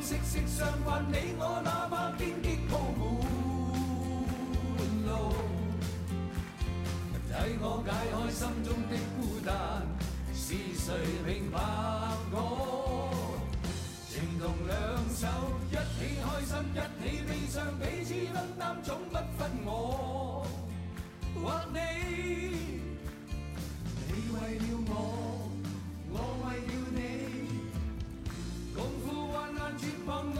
息息相关，你我哪怕荆棘铺满路，替我解开心中的孤单，是谁明白我？情同两手，一起开心，一起悲伤，彼此分担，总不分我或你，你为了我。旁女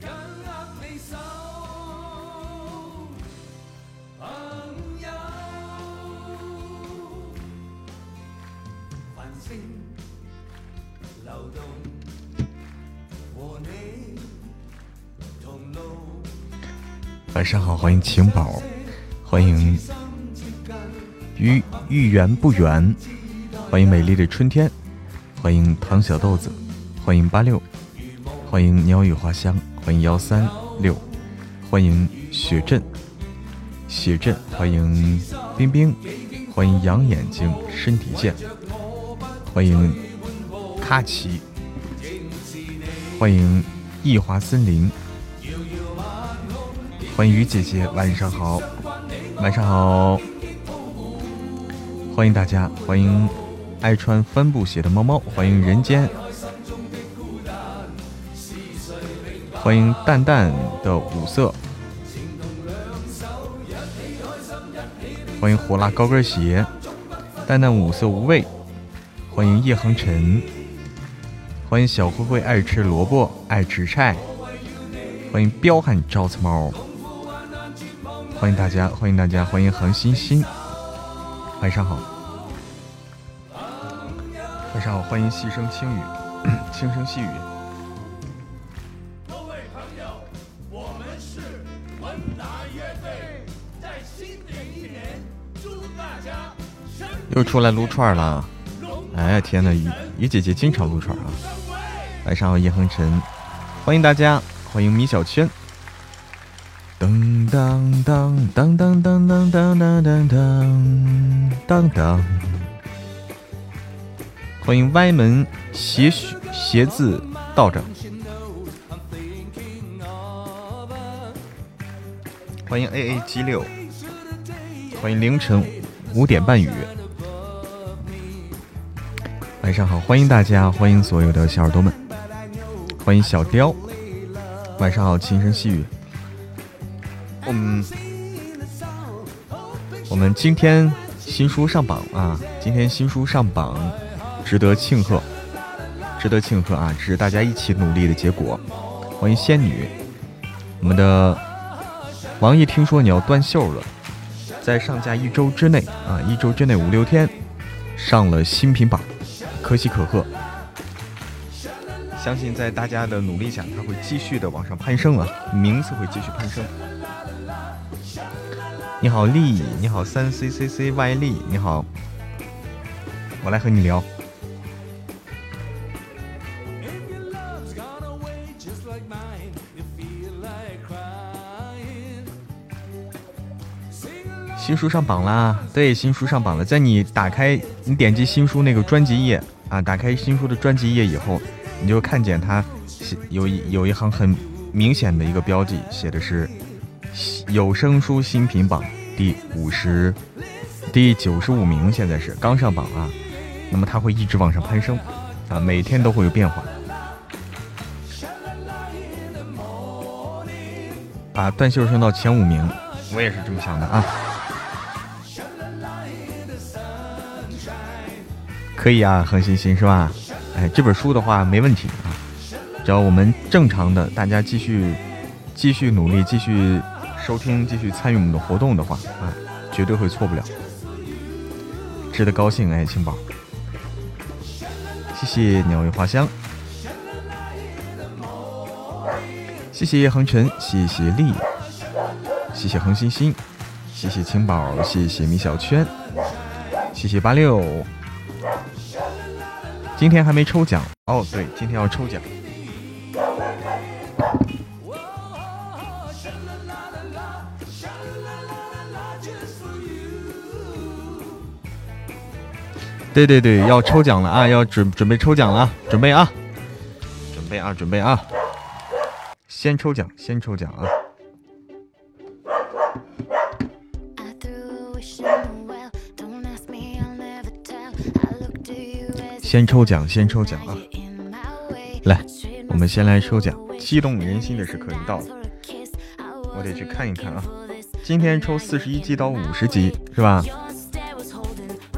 紧握你手，朋友。繁星流动，和你同路。晚上好，欢迎晴宝，欢迎与豫园不远，欢迎美丽的春天，欢迎唐小豆子，欢迎八六。欢迎鸟语花香，欢迎幺三六，欢迎雪镇，雪镇，欢迎冰冰，欢迎养眼睛身体健，欢迎卡奇，欢迎异华森林。欢迎雨姐姐，晚上好，晚上好，欢迎大家，欢迎爱穿帆布鞋的猫猫，欢迎人间，欢迎淡淡的五色，欢迎火辣高跟鞋，淡淡五色无味，欢迎叶恒辰，欢迎小灰灰爱吃萝卜爱吃菜，欢迎彪悍招财猫。欢迎大家，欢迎大家，欢迎恒星星，晚上好，晚上好，欢迎细声轻语，轻声细语。又出来撸串了。哎呀天呐，雨雨姐姐经常撸串啊！晚上好，叶恒辰，欢迎大家，欢迎米小圈。噔噔噔噔噔噔噔噔噔噔噔噔！欢迎歪门邪邪字道长，欢迎 A A G 六，欢迎凌晨五点半雨。晚上好，欢迎大家，欢迎所有的小耳朵们，欢迎小雕。晚上好，轻声细语。嗯，我们今天新书上榜啊！今天新书上榜，值得庆贺，值得庆贺啊！这是大家一起努力的结果。欢迎仙女，我们的王爷听说你要断袖了，在上架一周之内啊，一周之内五六天上了新品榜，可喜可贺。相信在大家的努力下，它会继续的往上攀升啊，名次会继续攀升。你好，丽，你好，三 c c c y 丽，你好，我来和你聊。新书上榜啦！对，新书上榜了。在你打开、你点击新书那个专辑页啊，打开新书的专辑页以后，你就看见它写有一有一行很明显的一个标记，写的是。有声书新品榜第五十、第九十五名，现在是刚上榜啊。那么它会一直往上攀升啊，每天都会有变化。把断袖升到前五名，我也是这么想的啊。可以啊，恒星星是吧？哎，这本书的话没问题啊，只要我们正常的，大家继续继续努力，继续。收听，继续参与我们的活动的话，啊，绝对会错不了，值得高兴哎，青宝，谢谢鸟语花香，谢谢叶恒尘，谢谢丽，谢谢恒星星，谢谢青宝，谢谢米小圈，谢谢八六，今天还没抽奖哦，对，今天要抽奖。对对对，要抽奖了啊！要准准备抽奖了，准备啊，准备啊，准备啊！先抽奖，先抽奖啊！先抽奖，先抽奖啊！来，我们先来抽奖，激动人心的时刻已到了，我得去看一看啊！今天抽四十一级到五十级是吧？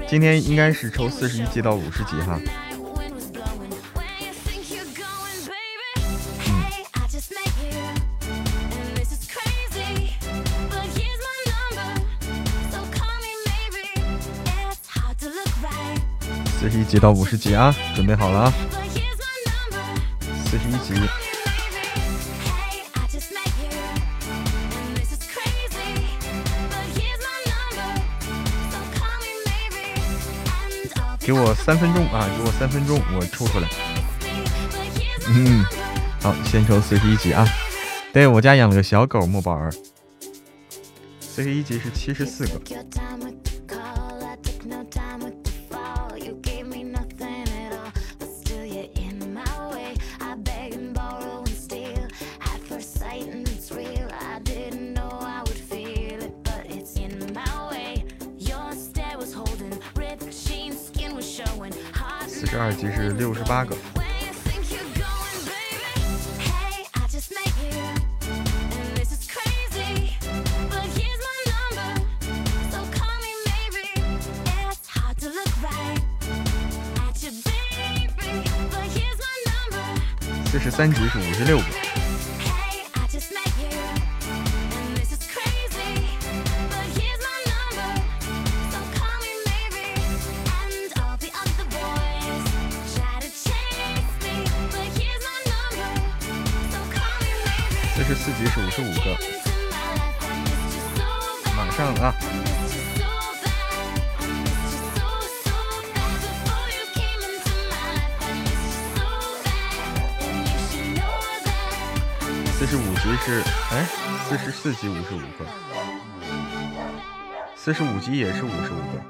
今天应该是抽四十一级到五十级哈。四十一级到五十级啊，准备好了啊！四十一级，给我三分钟啊！给我三分钟，我抽出来。嗯，好，先抽四十一级啊！对我家养了个小狗莫宝儿，四十一级是七十四个。四级五十五个，四十五级也是五十五个。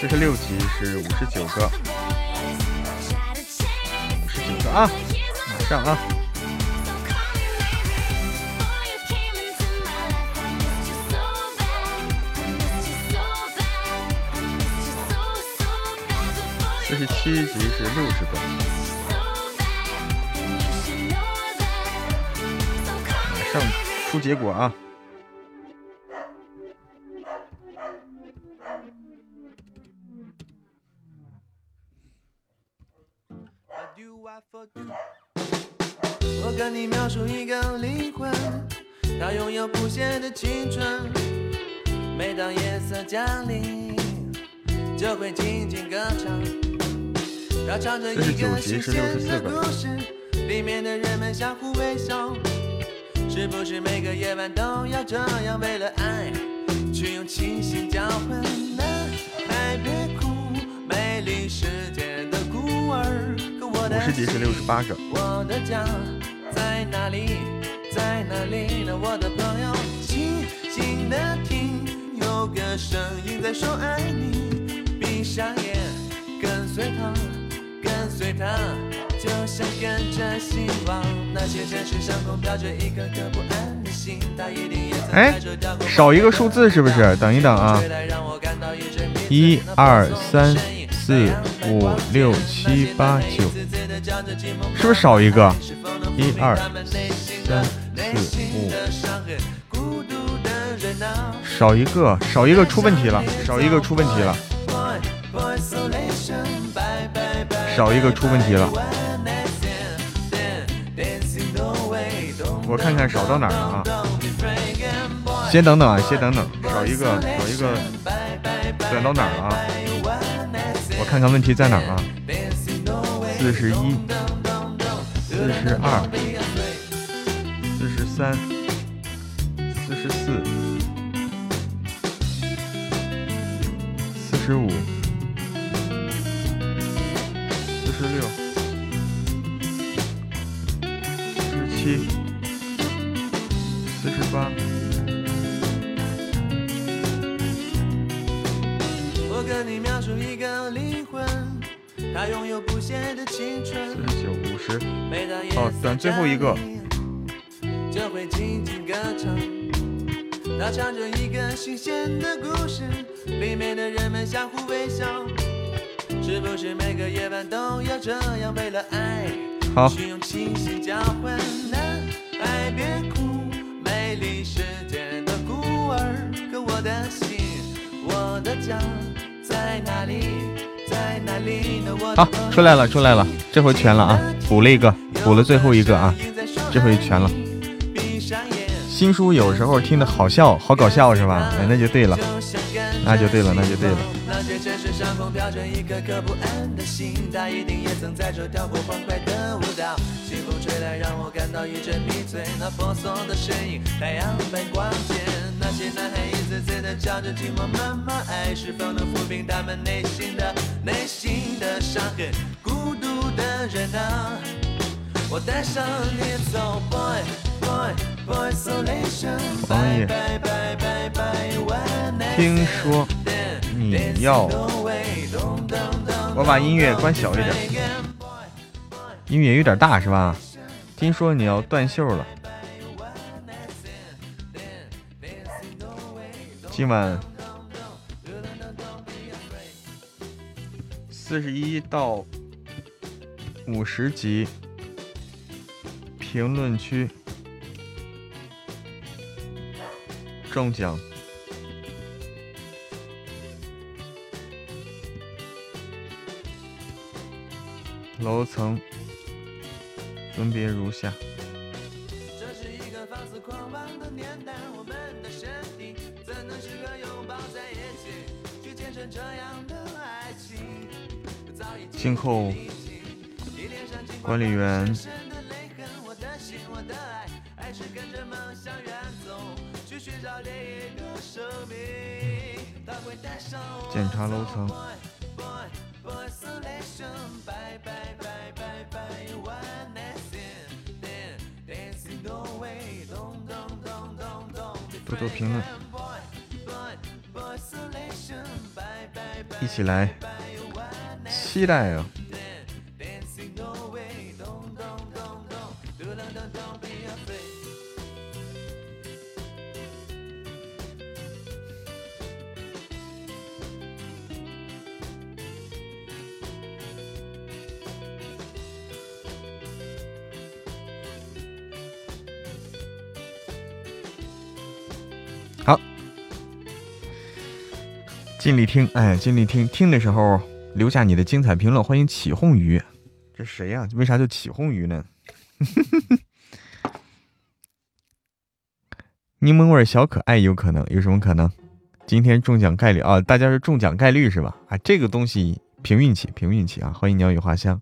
四十六级是五十九个，五十九个啊，马上啊！十七级是六十个，马上出结果啊！我跟你描述一个灵魂，它拥有不懈的青春。每当夜色降临，就会静静歌唱。四十九集是六十四个。里面的人们相互微笑，是不是每个夜晚都要这样为了爱，去用清醒交换？男孩别哭，美丽世界的孤儿。五十集是六十八个。我的家在哪里？在哪里呢？我的朋友，静静的听，有个声音在说爱你。闭上眼，他，就像跟着希望。那些城市上空飘着一颗颗不安的心，他一定也曾哎，少一个数字是不是？等一等啊！一二三四五六七八九，是不是少一个？一二三四五，少一个，少一个出问题了，少一个出问题了。少一个出问题了，我看看少到哪儿了啊？先等等啊，先等等，少一个，少一个，转到哪儿了啊？我看看问题在哪儿啊？四十一，四十二，四十三，四十四，四十五。十六，十七，四十八。我跟你描述一个灵魂，它拥有不懈的青春。四十九，五十。好，咱最后一个。就会轻轻歌唱，它唱着一个新鲜的故事，里面的人们相互微笑。是不是每个夜晚都要这样？为了爱，好。去用清醒交换。爱别哭，美丽世界的孤儿。可我的心，我的家在哪里？在哪里呢？好，出来了，出来了，这回全了啊！补了一个，补了最后一个啊，这回全了。新书有时候听的好笑，好搞笑是吧？哎，那就对了，那就对了，那就对了。那些城市上空飘着一颗颗不安的心，它一定也曾在这跳过欢快的舞蹈。清风吹来，让我感到一阵迷醉。那婆娑的身影，太阳般光洁。那些男孩一次次地叫着寂寞，妈妈。爱是否能抚平他们内心的、内心的伤痕？孤独的人啊，我带上你走，boy。王爷，听说你要我把音乐关小一点，音乐有点大是吧？听说你要断袖了，今晚四十一到五十集。评论区中奖楼层分别如下。今后管理员。检查楼层。多多评论，一起来期待啊！尽力听，哎，尽力听。听的时候留下你的精彩评论。欢迎起哄鱼，这谁呀？为啥叫起哄鱼呢？柠檬味小可爱有可能？有什么可能？今天中奖概率啊？大家是中奖概率是吧？啊，这个东西凭运气，凭运气啊！欢迎鸟语花香，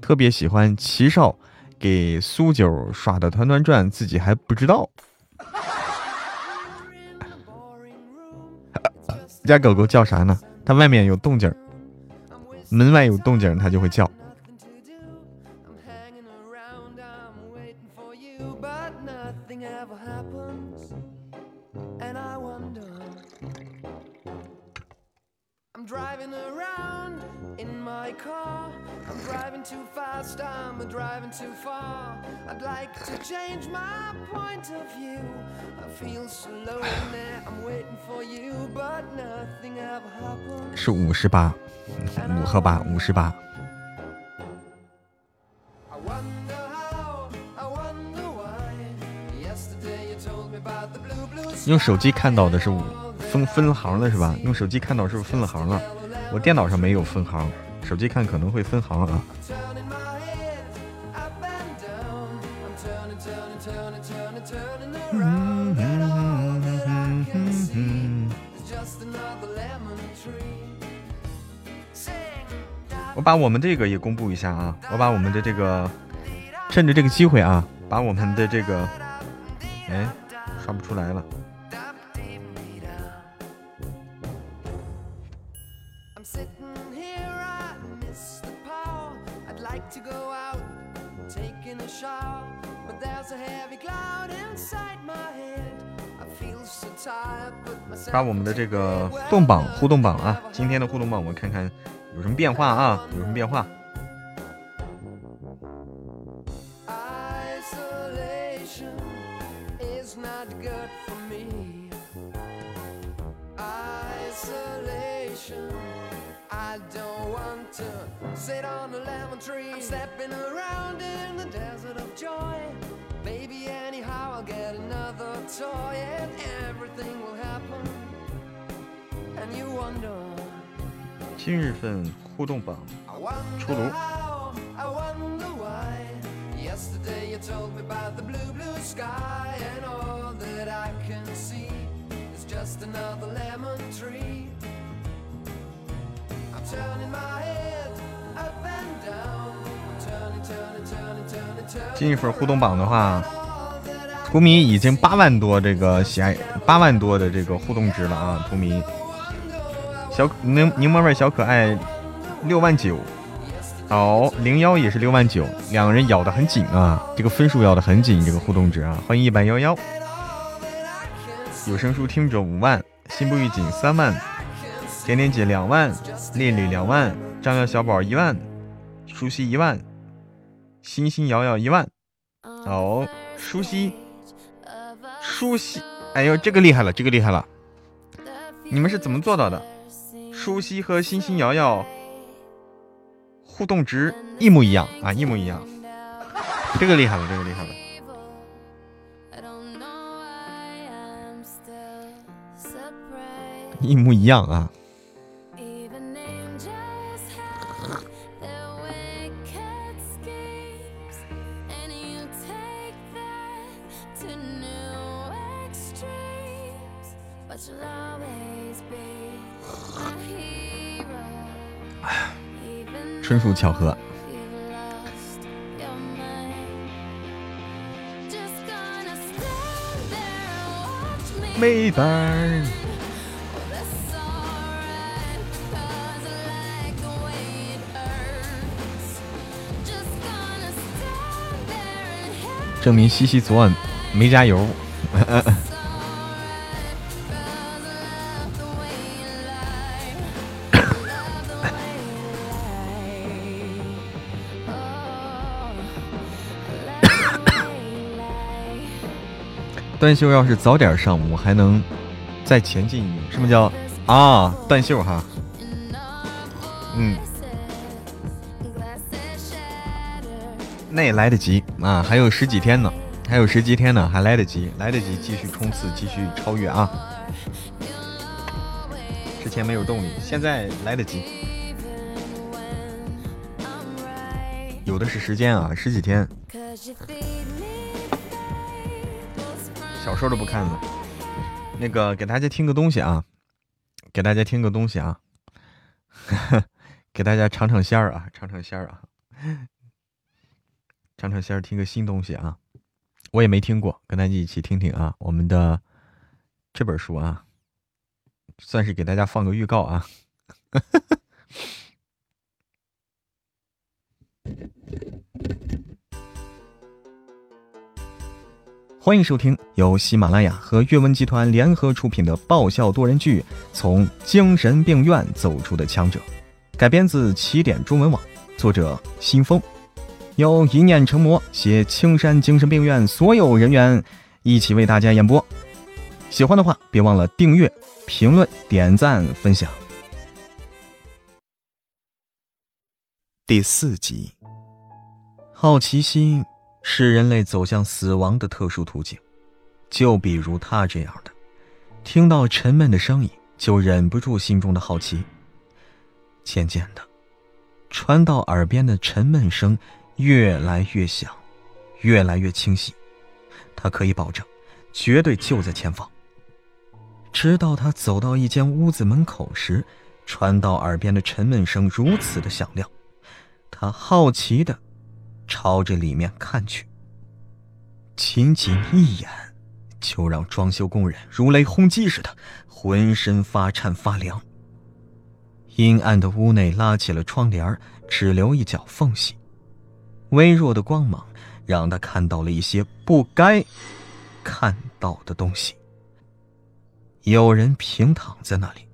特别喜欢齐少给苏九耍的团团转，自己还不知道。家狗狗叫啥呢？它外面有动静门外有动静它就会叫。是五十八，五和八，五十八。用手机看到的是五分分行了是吧？用手机看到是不是分了行了？我电脑上没有分行，手机看可能会分行啊。我把我们这个也公布一下啊！我把我们的这个，趁着这个机会啊，把我们的这个，哎，刷不出来了。发我们的这个互动榜互动榜啊，今天的互动榜我们看看有什么变化啊？有什么变化？今日份互动榜出炉。今日份互动榜的话，图迷已经八万多这个喜爱，八万多的这个互动值了啊！图迷，小柠柠檬味小可爱六万九，好零幺也是六万九，两个人咬的很紧啊，这个分数咬的很紧，这个互动值啊！欢迎一百幺幺，有声书听者五万，心不预警三万，点点姐两万，烈女两万，张耀小宝一万，舒西一万。星星瑶瑶一万，哦，舒西，舒西，哎呦，这个厉害了，这个厉害了，你们是怎么做到的？舒西和星星瑶瑶互动值一模一样啊，一模一样，这个厉害了，这个厉害了，一模一样啊。纯属巧合。没伴证明西西昨晚没加油。断袖要是早点上，我还能再前进一步。什么叫啊？断袖哈，嗯，那也来得及啊，还有十几天呢，还有十几天呢，还来得及，来得及继续冲刺，继续超越啊！之前没有动力，现在来得及，有的是时间啊，十几天。小说都不看了，那个给大家听个东西啊，给大家听个东西啊，给大家尝尝鲜儿啊，尝尝鲜儿啊，尝尝鲜儿，听个新东西啊，我也没听过，跟大家一起听听啊，我们的这本书啊，算是给大家放个预告啊。欢迎收听由喜马拉雅和阅文集团联合出品的爆笑多人剧《从精神病院走出的强者》，改编自起点中文网，作者新风，由一念成魔携青山精神病院所有人员一起为大家演播。喜欢的话，别忘了订阅、评论、点赞、分享。第四集，好奇心。是人类走向死亡的特殊途径，就比如他这样的，听到沉闷的声音就忍不住心中的好奇。渐渐的，传到耳边的沉闷声越来越响，越来越清晰。他可以保证，绝对就在前方。直到他走到一间屋子门口时，传到耳边的沉闷声如此的响亮，他好奇的。朝着里面看去，仅仅一眼，就让装修工人如雷轰击似的，浑身发颤发凉。阴暗的屋内拉起了窗帘，只留一角缝隙，微弱的光芒让他看到了一些不该看到的东西。有人平躺在那里，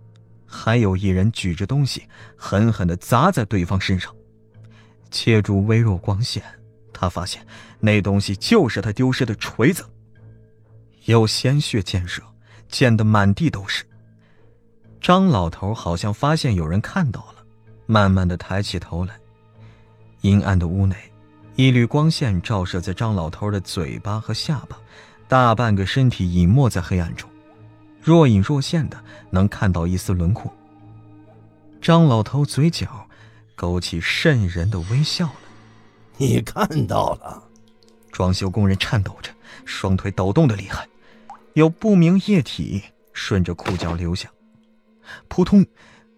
还有一人举着东西，狠狠的砸在对方身上。借助微弱光线，他发现那东西就是他丢失的锤子。有鲜血溅射，溅得满地都是。张老头好像发现有人看到了，慢慢的抬起头来。阴暗的屋内，一缕光线照射在张老头的嘴巴和下巴，大半个身体隐没在黑暗中。若隐若现的能看到一丝轮廓。张老头嘴角勾起渗人的微笑了。你看到了？装修工人颤抖着，双腿抖动的厉害，有不明液体顺着裤脚流下。扑通，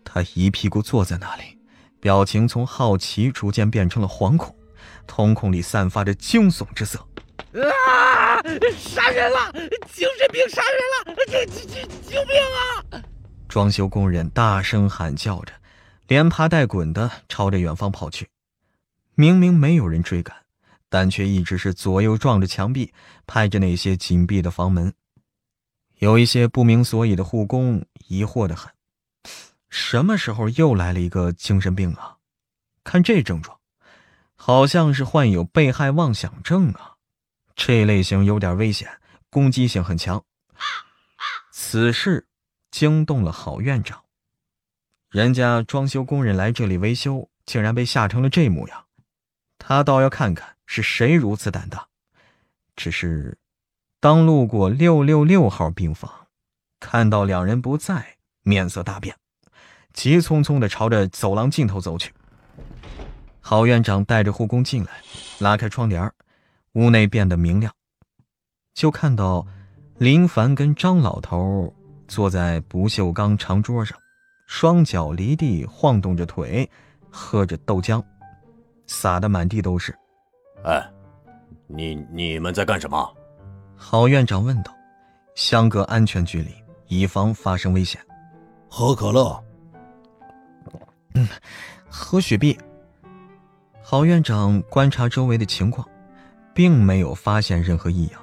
他一屁股坐在那里，表情从好奇逐渐变成了惶恐，瞳孔里散发着惊悚之色。啊！杀人了！精神病杀人了！救救救救命啊！装修工人大声喊叫着，连爬带滚的朝着远方跑去。明明没有人追赶，但却一直是左右撞着墙壁，拍着那些紧闭的房门。有一些不明所以的护工疑惑的很：什么时候又来了一个精神病啊？看这症状，好像是患有被害妄想症啊！这类型有点危险，攻击性很强。此事惊动了郝院长，人家装修工人来这里维修，竟然被吓成了这模样。他倒要看看是谁如此胆大。只是，当路过六六六号病房，看到两人不在，面色大变，急匆匆的朝着走廊尽头走去。郝院长带着护工进来，拉开窗帘屋内变得明亮，就看到林凡跟张老头坐在不锈钢长桌上，双脚离地晃动着腿，喝着豆浆，洒的满地都是。哎，你你们在干什么？郝院长问道，相隔安全距离，以防发生危险。喝可乐。嗯，喝雪碧。郝院长观察周围的情况。并没有发现任何异样。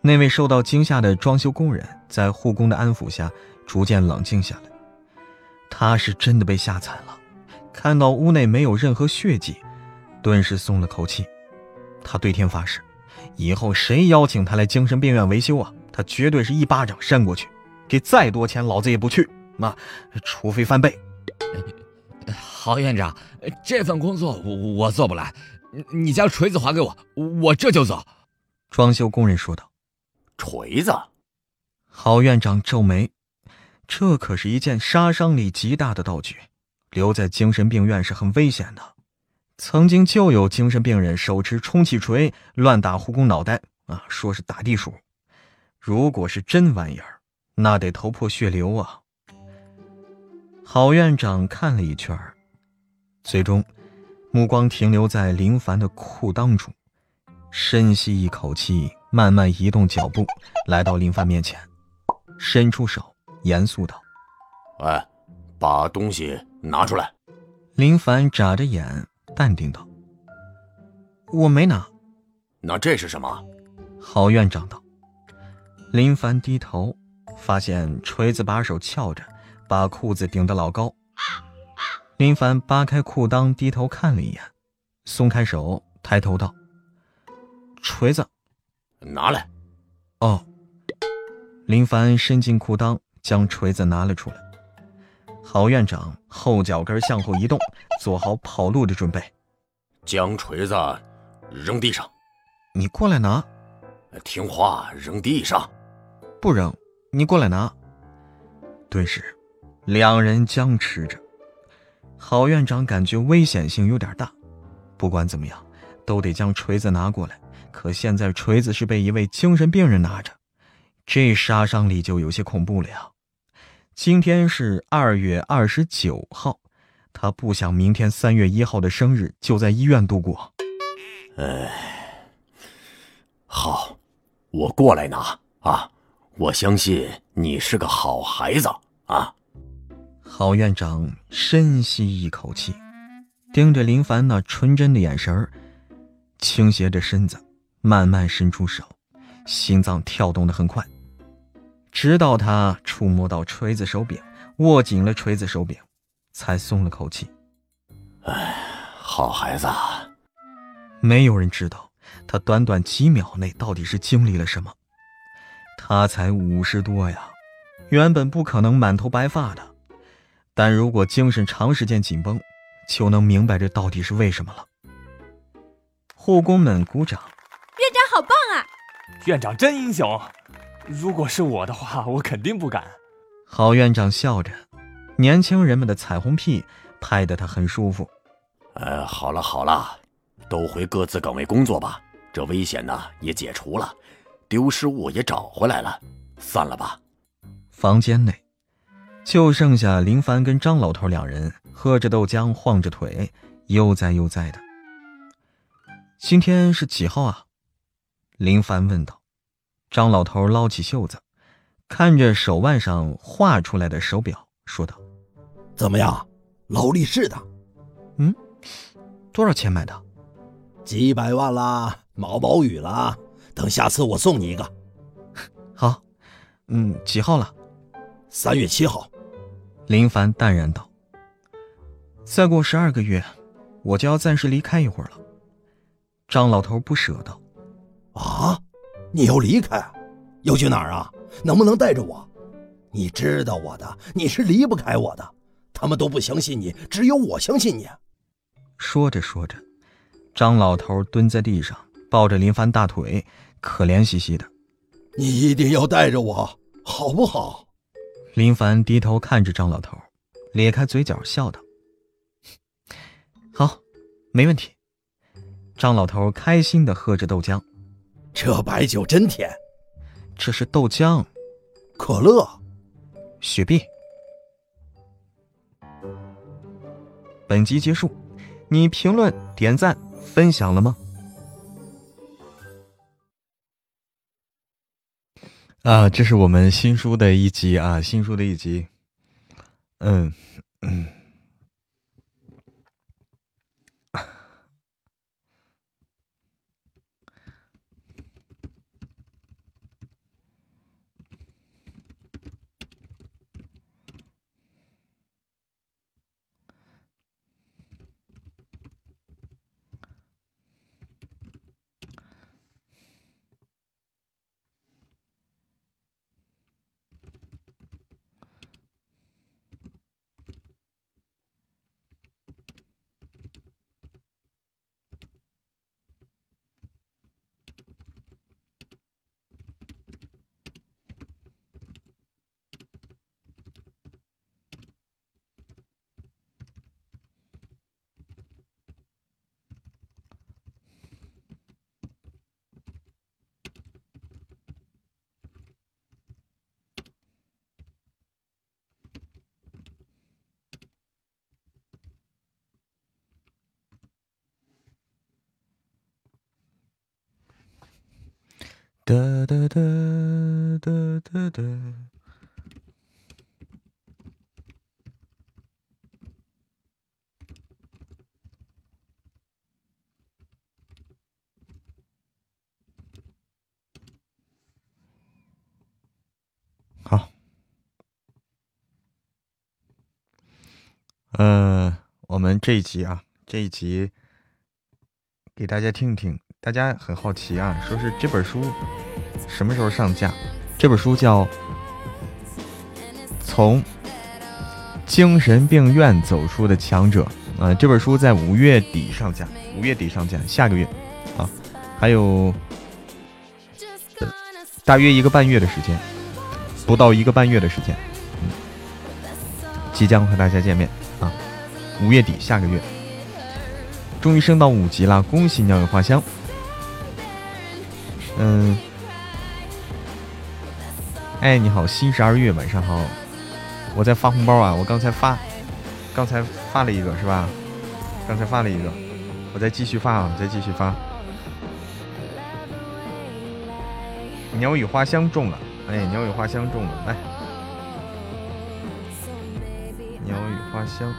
那位受到惊吓的装修工人在护工的安抚下逐渐冷静下来。他是真的被吓惨了，看到屋内没有任何血迹，顿时松了口气。他对天发誓，以后谁邀请他来精神病院维修啊，他绝对是一巴掌扇过去，给再多钱老子也不去。妈，除非翻倍。郝院长，这份工作我我做不来。你将锤子还给我，我这就走。”装修工人说道。“锤子？”郝院长皱眉，这可是一件杀伤力极大的道具，留在精神病院是很危险的。曾经就有精神病人手持充气锤乱打护工脑袋啊，说是打地鼠。如果是真玩意儿，那得头破血流啊！郝院长看了一圈，最终。目光停留在林凡的裤裆处，深吸一口气，慢慢移动脚步，来到林凡面前，伸出手，严肃道：“哎，把东西拿出来。”林凡眨着眼，淡定道：“我没拿。”“那这是什么？”郝院长道。林凡低头，发现锤子把手翘着，把裤子顶得老高。林凡扒开裤裆，低头看了一眼，松开手，抬头道：“锤子，拿来。”哦。林凡伸进裤裆，将锤子拿了出来。郝院长后脚跟向后移动，做好跑路的准备。将锤子扔地上。你过来拿。听话，扔地上。不扔，你过来拿。顿时，两人僵持着。郝院长感觉危险性有点大，不管怎么样，都得将锤子拿过来。可现在锤子是被一位精神病人拿着，这杀伤力就有些恐怖了呀。今天是二月二十九号，他不想明天三月一号的生日就在医院度过。哎，好，我过来拿啊！我相信你是个好孩子啊。郝院长深吸一口气，盯着林凡那纯真的眼神儿倾斜着身子，慢慢伸出手，心脏跳动的很快，直到他触摸到锤子手柄，握紧了锤子手柄，才松了口气。哎，好孩子。没有人知道他短短几秒内到底是经历了什么。他才五十多呀，原本不可能满头白发的，但如果精神长时间紧绷，就能明白这到底是为什么了。护工们鼓掌，院长好棒啊！院长真英雄，如果是我的话，我肯定不敢。郝院长笑着，年轻人们的彩虹屁拍得他很舒服。呃，好了好了，都回各自岗位工作吧，这危险呢也解除了。丢失物也找回来了，散了吧。房间内，就剩下林凡跟张老头两人喝着豆浆，晃着腿，悠哉悠哉的。今天是几号啊？林凡问道。张老头捞起袖子，看着手腕上画出来的手表，说道：“怎么样，劳力士的？嗯，多少钱买的？几百万啦，毛毛雨啦。”等下次我送你一个，好，嗯，几号了？三月七号。林凡淡然道：“再过十二个月，我就要暂时离开一会儿了。”张老头不舍道：“啊，你要离开？要去哪儿啊？能不能带着我？你知道我的，你是离不开我的。他们都不相信你，只有我相信你。”说着说着，张老头蹲在地上，抱着林凡大腿。可怜兮兮的，你一定要带着我，好不好？林凡低头看着张老头，咧开嘴角笑道：“好，没问题。”张老头开心的喝着豆浆，这白酒真甜。这是豆浆，可乐，雪碧。本集结束，你评论、点赞、分享了吗？啊，这是我们新书的一集啊，新书的一集，嗯嗯。哒哒哒哒哒哒。好，呃，我们这一集啊，这一集给大家听听。大家很好奇啊，说是这本书什么时候上架？这本书叫《从精神病院走出的强者》啊，这本书在五月底上架，五月底上架，下个月啊，还有大约一个半月的时间，不到一个半月的时间，嗯，即将和大家见面，五月底下个月，终于升到五级了，恭喜鸟语花香！嗯，哎，你好，新十二月，晚上好，我在发红包啊，我刚才发，刚才发了一个是吧？刚才发了一个，我再继续发啊，再继续发。鸟语花香中了，哎，鸟语花香中了，来，鸟语花香。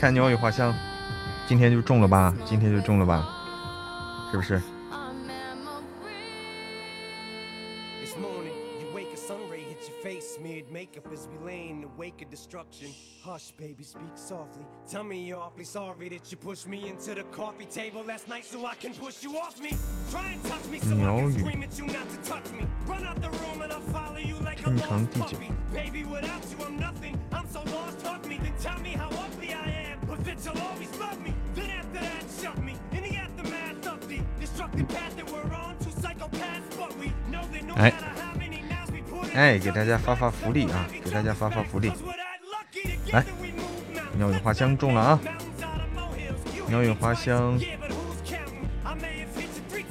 看鸟语花香，今天就中了吧？今天就中了吧？是不是？鸟语，天长地久。Always love me. Then after that, shove me in the aftermath of the destructive path that we're on. Two psychopaths, but we know that no matter how many we put 哎，给大家发发福利啊！给大家发发福利。来，鸟语花香中了啊！鸟语花香，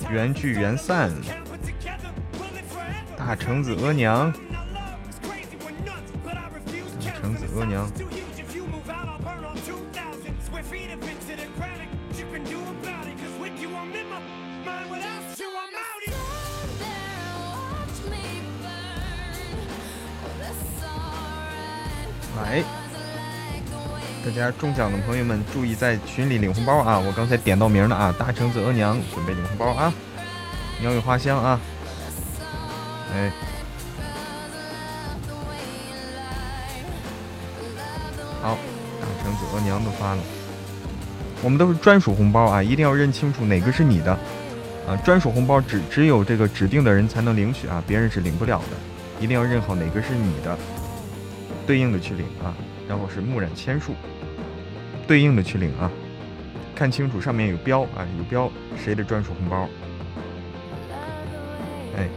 缘聚缘散，大橙子额娘，大橙子额娘。来。大家中奖的朋友们注意在群里领红包啊！我刚才点到名了啊！大橙子额娘准备领红包啊！鸟语花香啊！哎，好，大橙子额娘都发了。我们都是专属红包啊，一定要认清楚哪个是你的啊！专属红包只只有这个指定的人才能领取啊，别人是领不了的。一定要认好哪个是你的，对应的去领啊！然后是木染千树。对应的去领啊，看清楚上面有标啊，有标谁的专属红包。哎，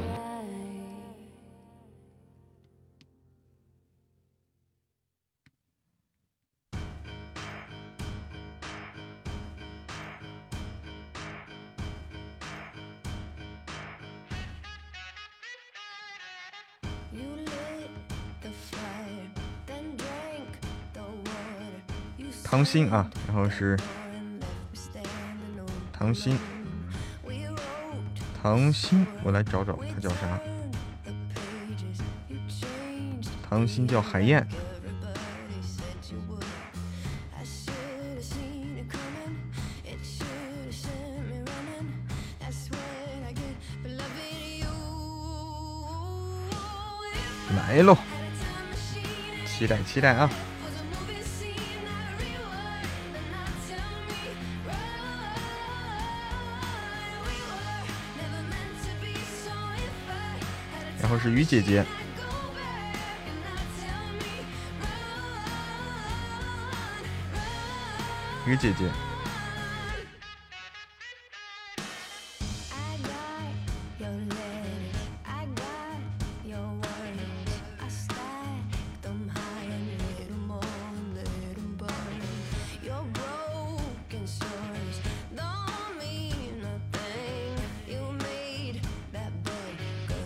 唐心啊，然后是唐心，唐心，我来找找他叫啥？唐心叫海燕。来喽，期待期待啊！然后是于姐姐，于姐姐。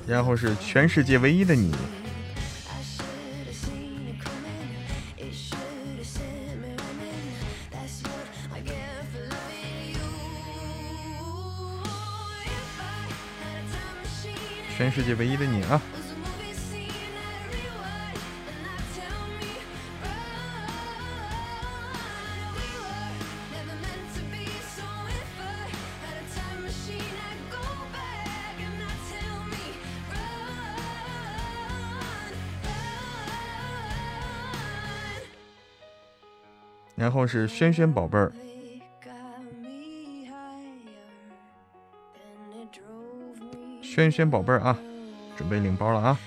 然后是全世界唯一的你。全世界唯一的你啊！是轩轩宝贝儿，轩轩宝贝儿啊，准备领包了啊！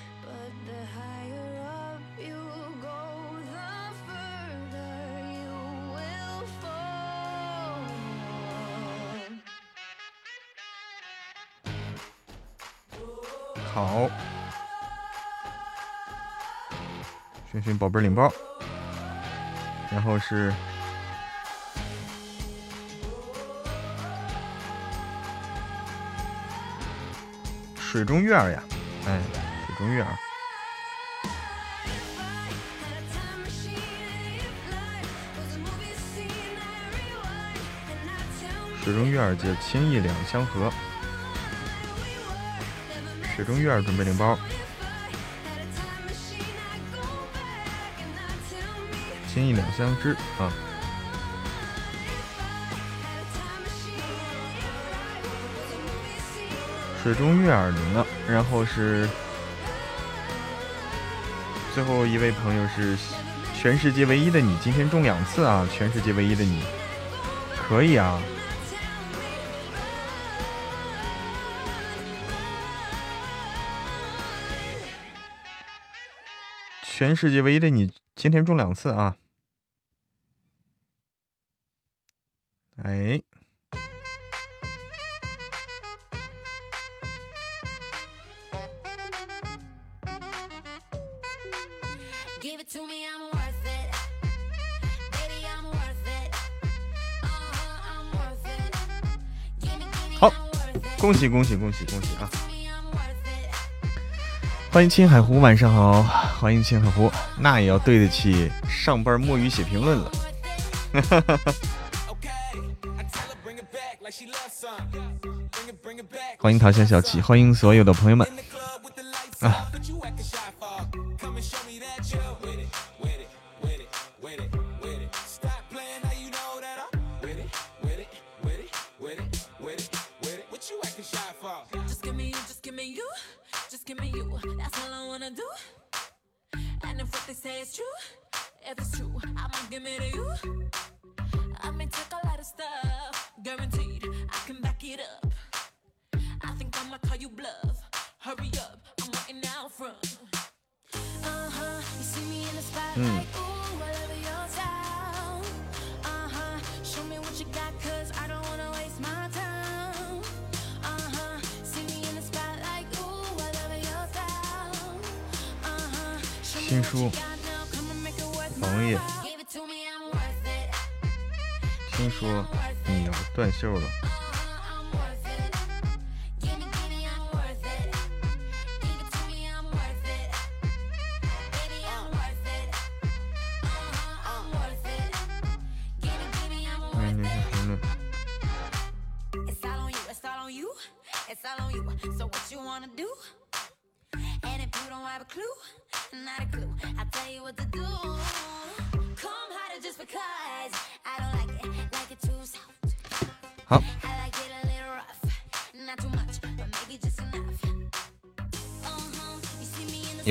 好，轩轩宝贝儿领包，然后是。水中月儿呀，哎，水中月儿，水中月儿姐情意两相和，水中月儿准备领包，情意两相知啊。水中月耳铃了，然后是最后一位朋友是全世界唯一的你，今天中两次啊！全世界唯一的你，可以啊！全世界唯一的你，今天中两次啊！恭喜恭喜恭喜恭喜啊！欢迎青海湖，晚上好，欢迎青海湖，那也要对得起上班摸鱼写评论了。欢迎桃香小七，欢迎所有的朋友们啊！say it's true, if it's true, I'ma give it to you. I may take a lot of stuff, guaranteed, I can back it up. I think I'ma call you bluff. Hurry up, I'm waiting out front. Uh huh, you see me in the spotlight, mm. show me what you got, cause I don't wanna waste my time. 秀了。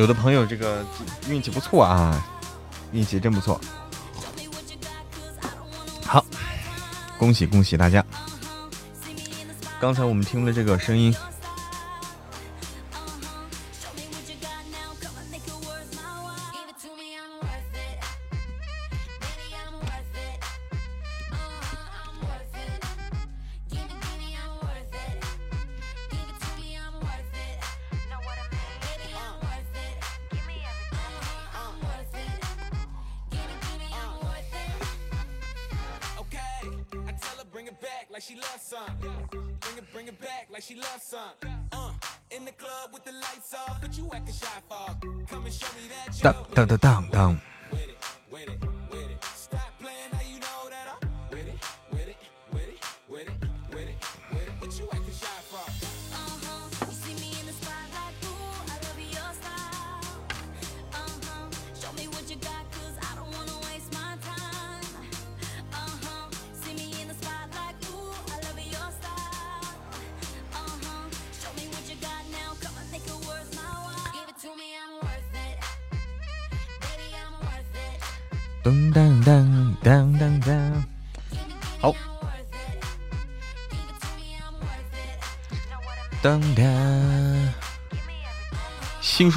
我的朋友这个运气不错啊，运气真不错。好，恭喜恭喜大家！刚才我们听了这个声音。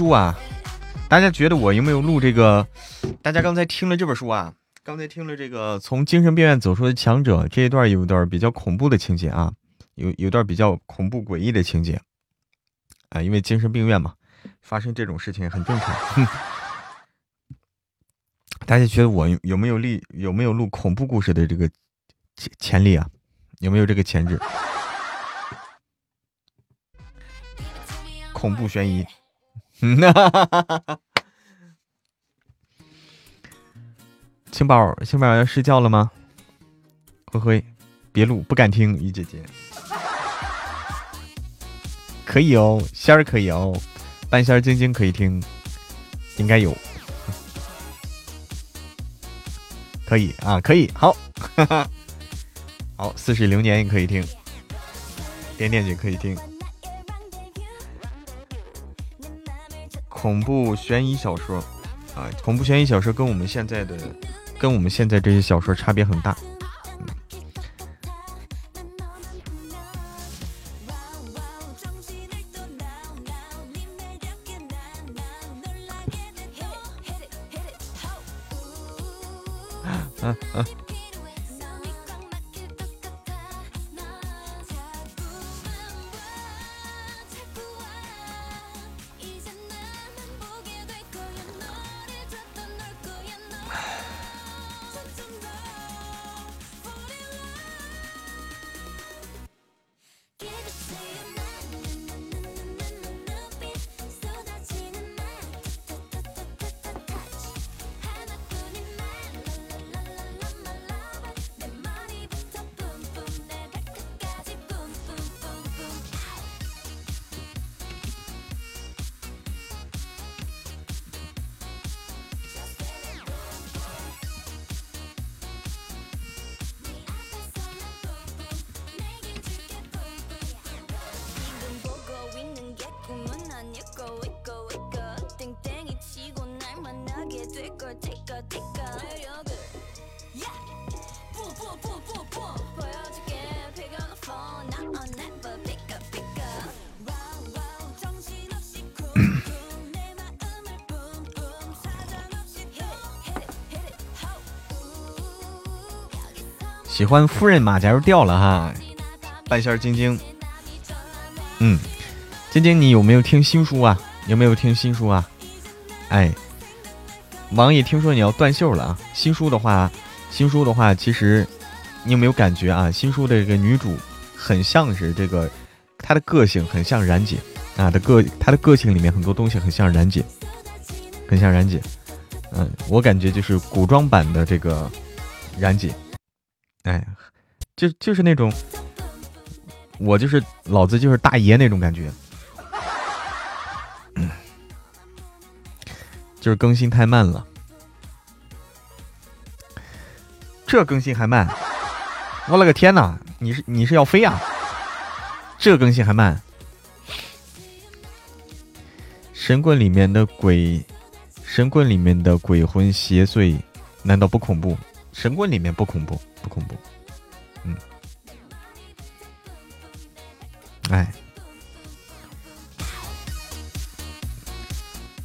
书啊，大家觉得我有没有录这个？大家刚才听了这本书啊，刚才听了这个从精神病院走出的强者这一段，有一段比较恐怖的情节啊，有有段比较恐怖诡异的情节啊，因为精神病院嘛，发生这种事情很正常。大家觉得我有没有力？有没有录恐怖故事的这个潜潜力啊？有没有这个潜质？恐怖悬疑。哈哈哈哈哈！青宝，青宝要睡觉了吗？灰灰，别录，不敢听。雨姐姐，可以哦，仙儿可以哦，半仙儿晶晶可以听，应该有，可以啊，可以，好，哈哈，好，似水流年也可以听，点点姐可以听。恐怖悬疑小说啊，恐怖悬疑小说跟我们现在的，跟我们现在这些小说差别很大。欢夫人马甲又掉了哈，半仙晶晶，嗯，晶晶你有没有听新书啊？有没有听新书啊？哎，王爷听说你要断袖了啊！新书的话，新书的话，其实你有没有感觉啊？新书的这个女主很像是这个，她的个性很像冉姐啊，的个她的个性里面很多东西很像冉姐，很像冉姐。嗯，我感觉就是古装版的这个冉姐。哎，就就是那种，我就是老子就是大爷那种感觉，就是更新太慢了，这更新还慢，我勒个天呐！你是你是要飞啊？这更新还慢，神棍里面的鬼，神棍里面的鬼魂邪祟，难道不恐怖？神棍里面不恐怖。不恐怖，嗯，哎，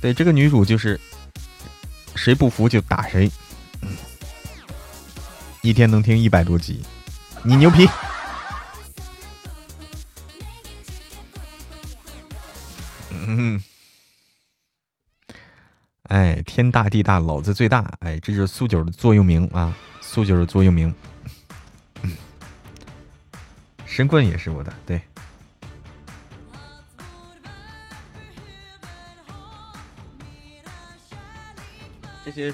对，这个女主就是谁不服就打谁，一天能听一百多集，你牛皮，嗯，哎，天大地大，老子最大，哎，这是苏九的座右铭啊。苏就是座右铭，神棍也是我的，对。这些，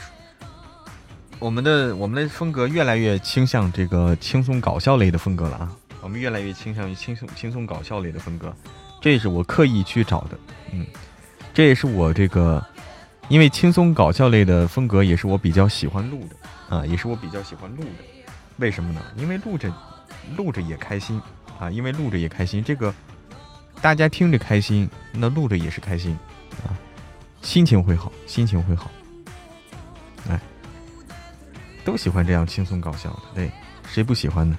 我们的我们的风格越来越倾向这个轻松搞笑类的风格了啊！我们越来越倾向于轻松轻松搞笑类的风格，这也是我刻意去找的，嗯，这也是我这个，因为轻松搞笑类的风格也是我比较喜欢录的。啊，也是我比较喜欢录的，为什么呢？因为录着，录着也开心啊，因为录着也开心，这个大家听着开心，那录着也是开心啊，心情会好，心情会好，哎，都喜欢这样轻松搞笑的，对，谁不喜欢呢？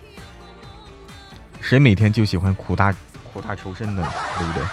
谁每天就喜欢苦大苦大仇深的，对不对？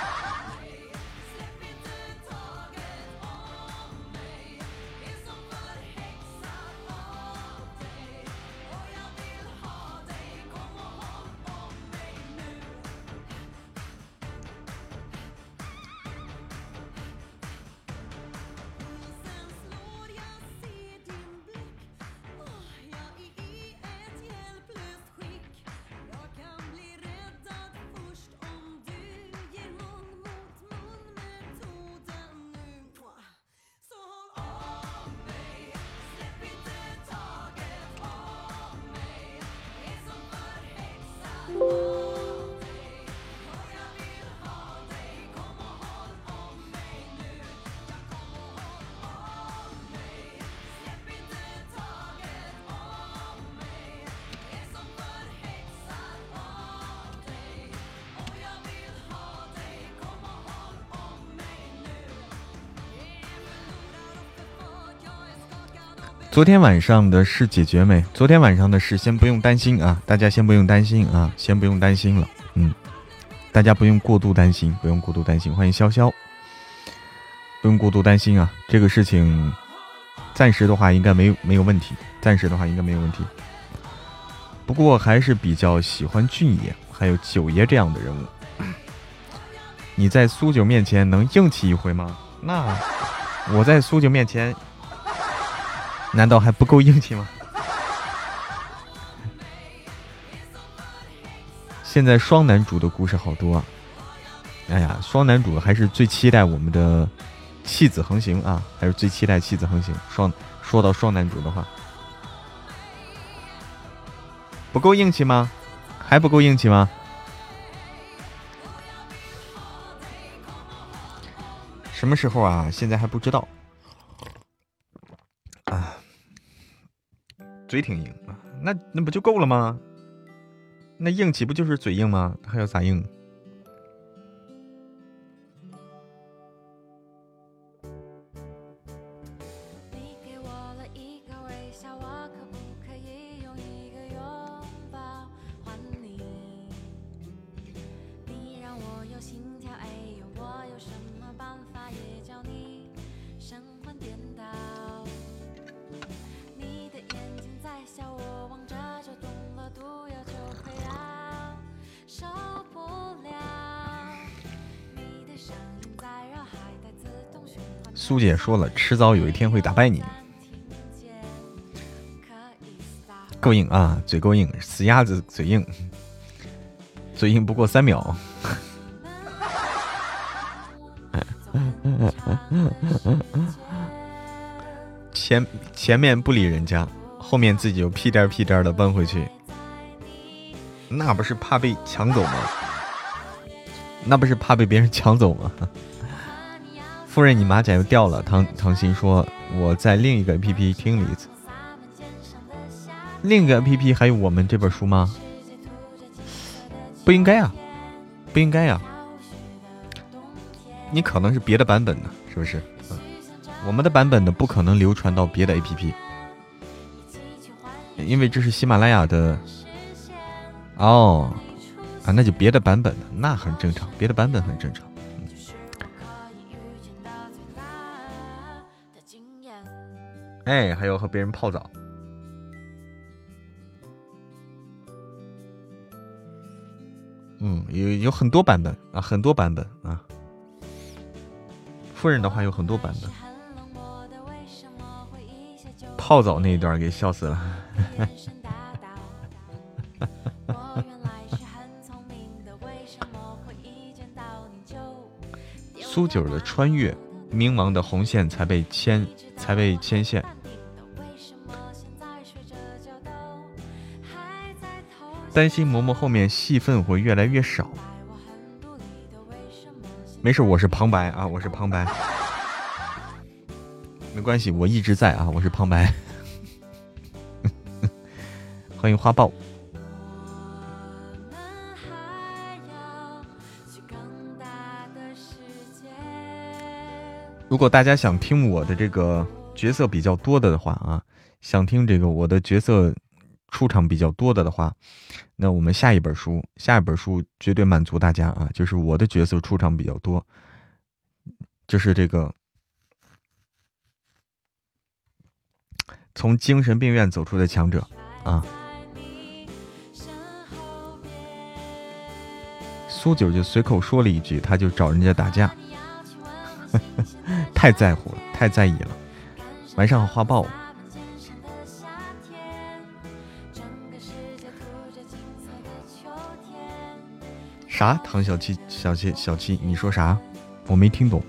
昨天晚上的事解决没？昨天晚上的事先不用担心啊，大家先不用担心啊，先不用担心了。嗯，大家不用过度担心，不用过度担心。欢迎潇潇，不用过度担心啊，这个事情暂时的话应该没没有问题，暂时的话应该没有问题。不过还是比较喜欢俊爷还有九爷这样的人物。你在苏九面前能硬气一回吗？那我在苏九面前。难道还不够硬气吗？现在双男主的故事好多啊！哎呀，双男主还是最期待我们的弃子横行啊，还是最期待弃子横行。双说到双男主的话，不够硬气吗？还不够硬气吗？什么时候啊？现在还不知道。嘴挺硬啊，那那不就够了吗？那硬岂不就是嘴硬吗？还要咋硬？姐说了，迟早有一天会打败你。够硬啊，嘴够硬，死鸭子嘴硬，嘴硬不过三秒。前前面不理人家，后面自己就屁颠屁颠的奔回去，那不是怕被抢走吗？那不是怕被别人抢走吗？夫人，你马甲又掉了。唐唐鑫说：“我在另一个 A P P 听了一次，另一个 A P P 还有我们这本书吗？不应该啊，不应该呀。你可能是别的版本的，是不是？我们的版本的不可能流传到别的 A P P，因为这是喜马拉雅的。哦，啊，那就别的版本的，那很正常，别的版本很正常。”哎，还有和别人泡澡。嗯，有有很多版本啊，很多版本啊。夫人的话有很多版本。泡澡那一段给笑死了。苏九的穿越，冥王的红线才被牵，才被牵线。担心嬷嬷后面戏份会越来越少。没事，我是旁白啊，我是旁白，没关系，我一直在啊，我是旁白。欢迎花豹。如果大家想听我的这个角色比较多的的话啊，想听这个我的角色。出场比较多的的话，那我们下一本书，下一本书绝对满足大家啊！就是我的角色出场比较多，就是这个从精神病院走出的强者啊。苏九就随口说了一句，他就找人家打架，太在乎了，太在意了。晚上好，花豹。啥？唐小七，小七，小七，你说啥？我没听懂。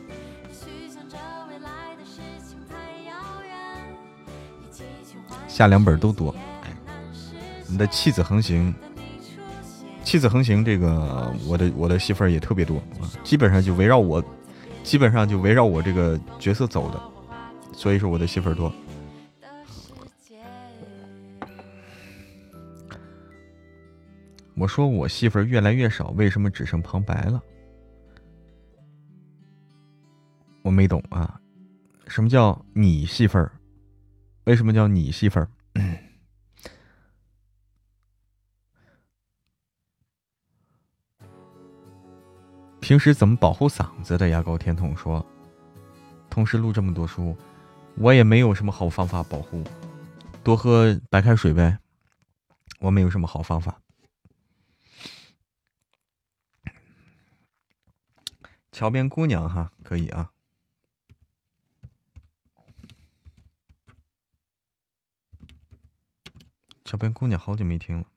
下两本都多。你的弃子横行，弃子横行，这个我的我的戏份也特别多，基本上就围绕我，基本上就围绕我这个角色走的，所以说我的戏份多。我说我戏份越来越少，为什么只剩旁白了？我没懂啊，什么叫你戏份为什么叫你戏份儿？平时怎么保护嗓子的牙膏天筒说，同时录这么多书，我也没有什么好方法保护，多喝白开水呗。我没有什么好方法。桥边姑娘哈，可以啊。桥边姑娘好久没听了。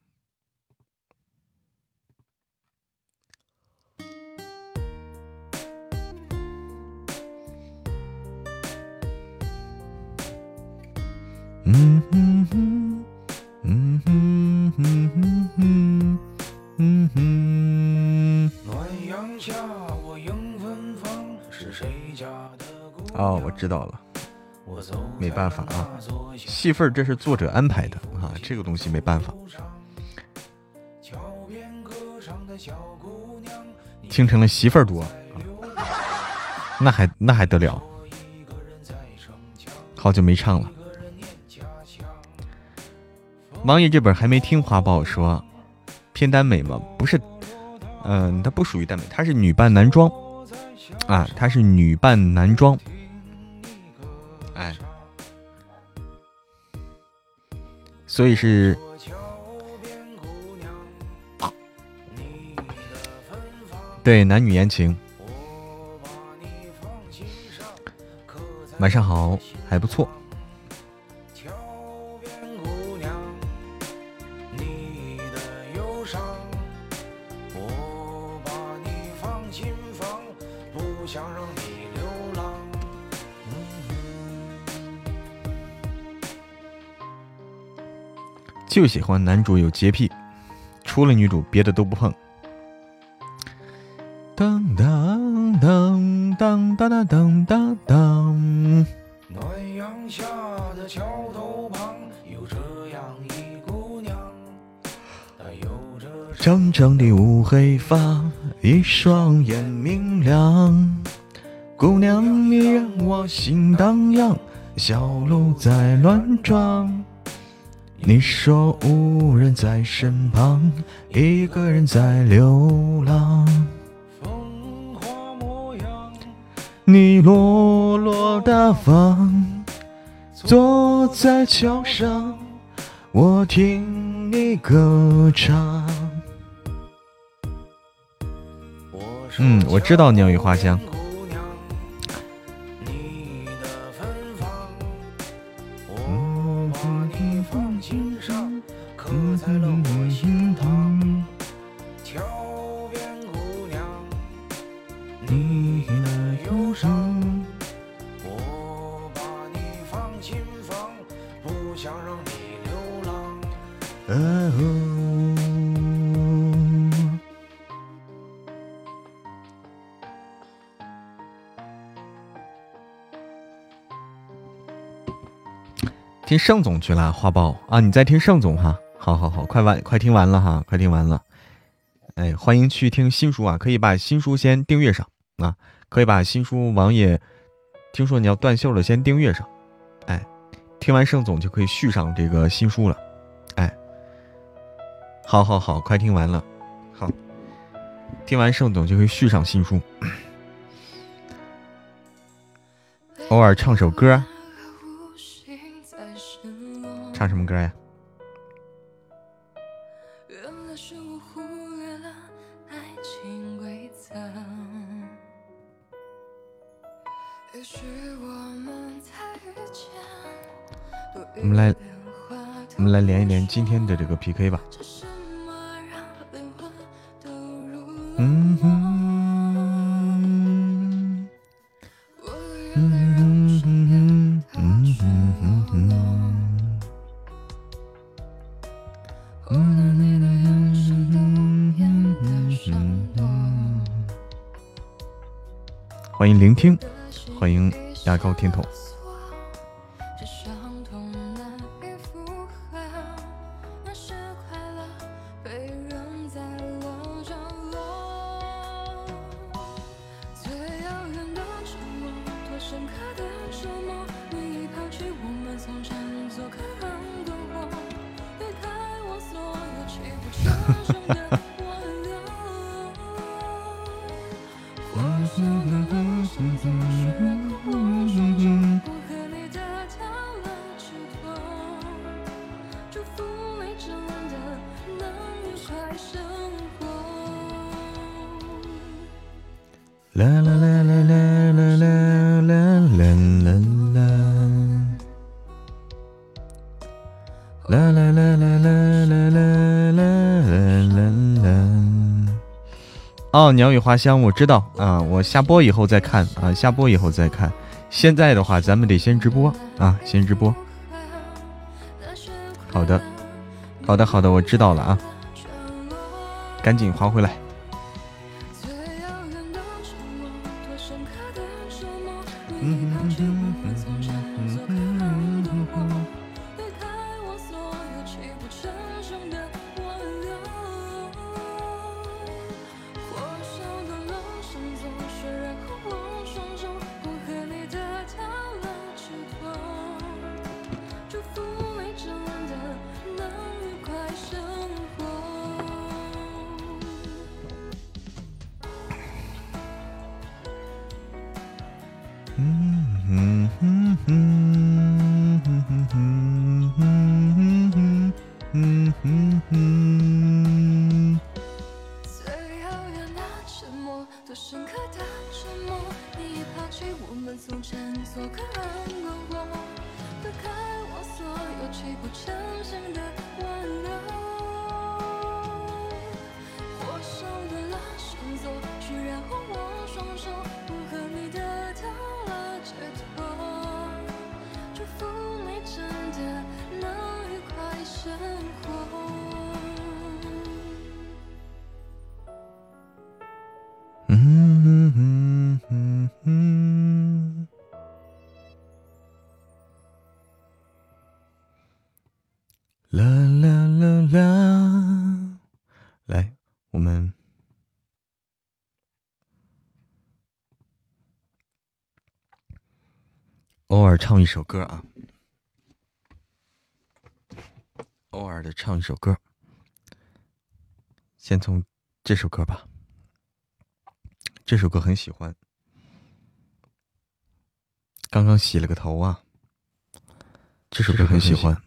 哼哼，嗯哼哼哼哼，嗯哼。哦，我知道了，没办法啊，戏份这是作者安排的啊，这个东西没办法。听成了媳妇儿多，那还那还得了？好久没唱了。王爷这本还没听花豹说，偏耽美吗？不是，嗯，它不属于耽美，它是女扮男装啊，它是女扮男装。哎，所以是，对男女言情。晚上好，还不错。就喜欢男主有洁癖，除了女主别的都不碰。当当当当当当当当。暖阳下的桥头旁有这样一姑娘，她有着长长的乌黑发，一双眼明亮。姑娘，你让我心荡漾，小鹿在乱撞。你说无人在身旁，一个人在流浪。风花模样你落落大方，坐在桥上，我听你歌唱。嗯，我知道鸟语花香。听盛总去了，花豹啊！你在听盛总哈？好好好，快完，快听完了哈，快听完了。哎，欢迎去听新书啊！可以把新书先订阅上啊！可以把新书王爷，听说你要断袖了，先订阅上。哎，听完盛总就可以续上这个新书了。哎，好好好，快听完了，好，听完盛总就可以续上新书。偶尔唱首歌。唱什么歌呀？我们来，我们来连一连今天的这个 PK 吧。欢迎聆听，欢迎牙膏听筒。鸟语花香，我知道啊，我下播以后再看啊，下播以后再看。现在的话，咱们得先直播啊，先直播。好的，好的，好的，我知道了啊，赶紧划回来。唱一首歌啊，偶尔的唱一首歌，先从这首歌吧。这首歌很喜欢，刚刚洗了个头啊，这首歌很喜欢。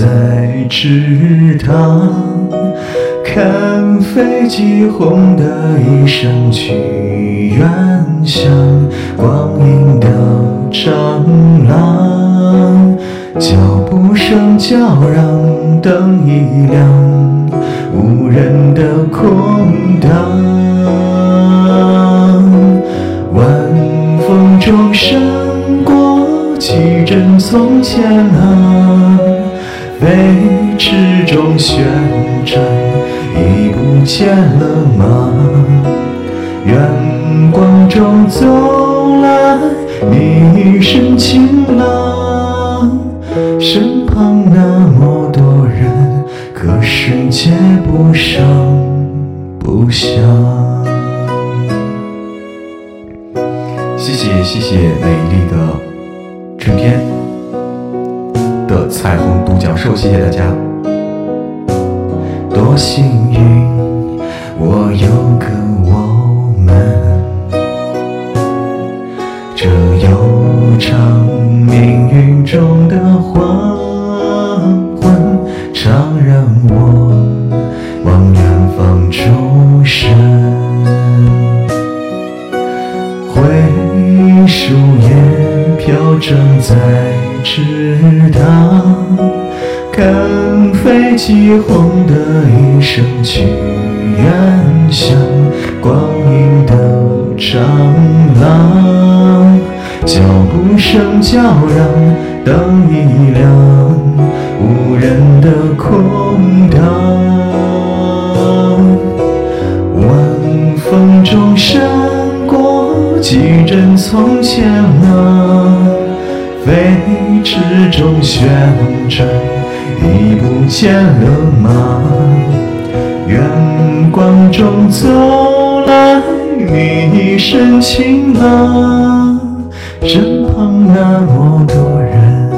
在池塘，看飞机轰的一声去远乡，光阴的长廊，脚步声叫嚷，灯一亮，无人的空荡，晚风中闪过几帧从前啊，飞。驰中旋转，已不见了吗？远光中走来你一身晴朗，身旁那么多人，可世界不声，不响。谢谢谢谢美丽的春天彩虹独角兽，谢谢大家。多幸运，我有个我们。这悠长命运中的黄昏，常让我往远方出神。灰树叶飘正在池塘，看飞机轰的一声去远乡，光阴的长廊，脚步声叫嚷，灯一亮，无人的空荡。晚风中闪过几帧从前啊，飞驰中旋转，已不见了吗？远光中走来你一身晴朗，身旁那么多人，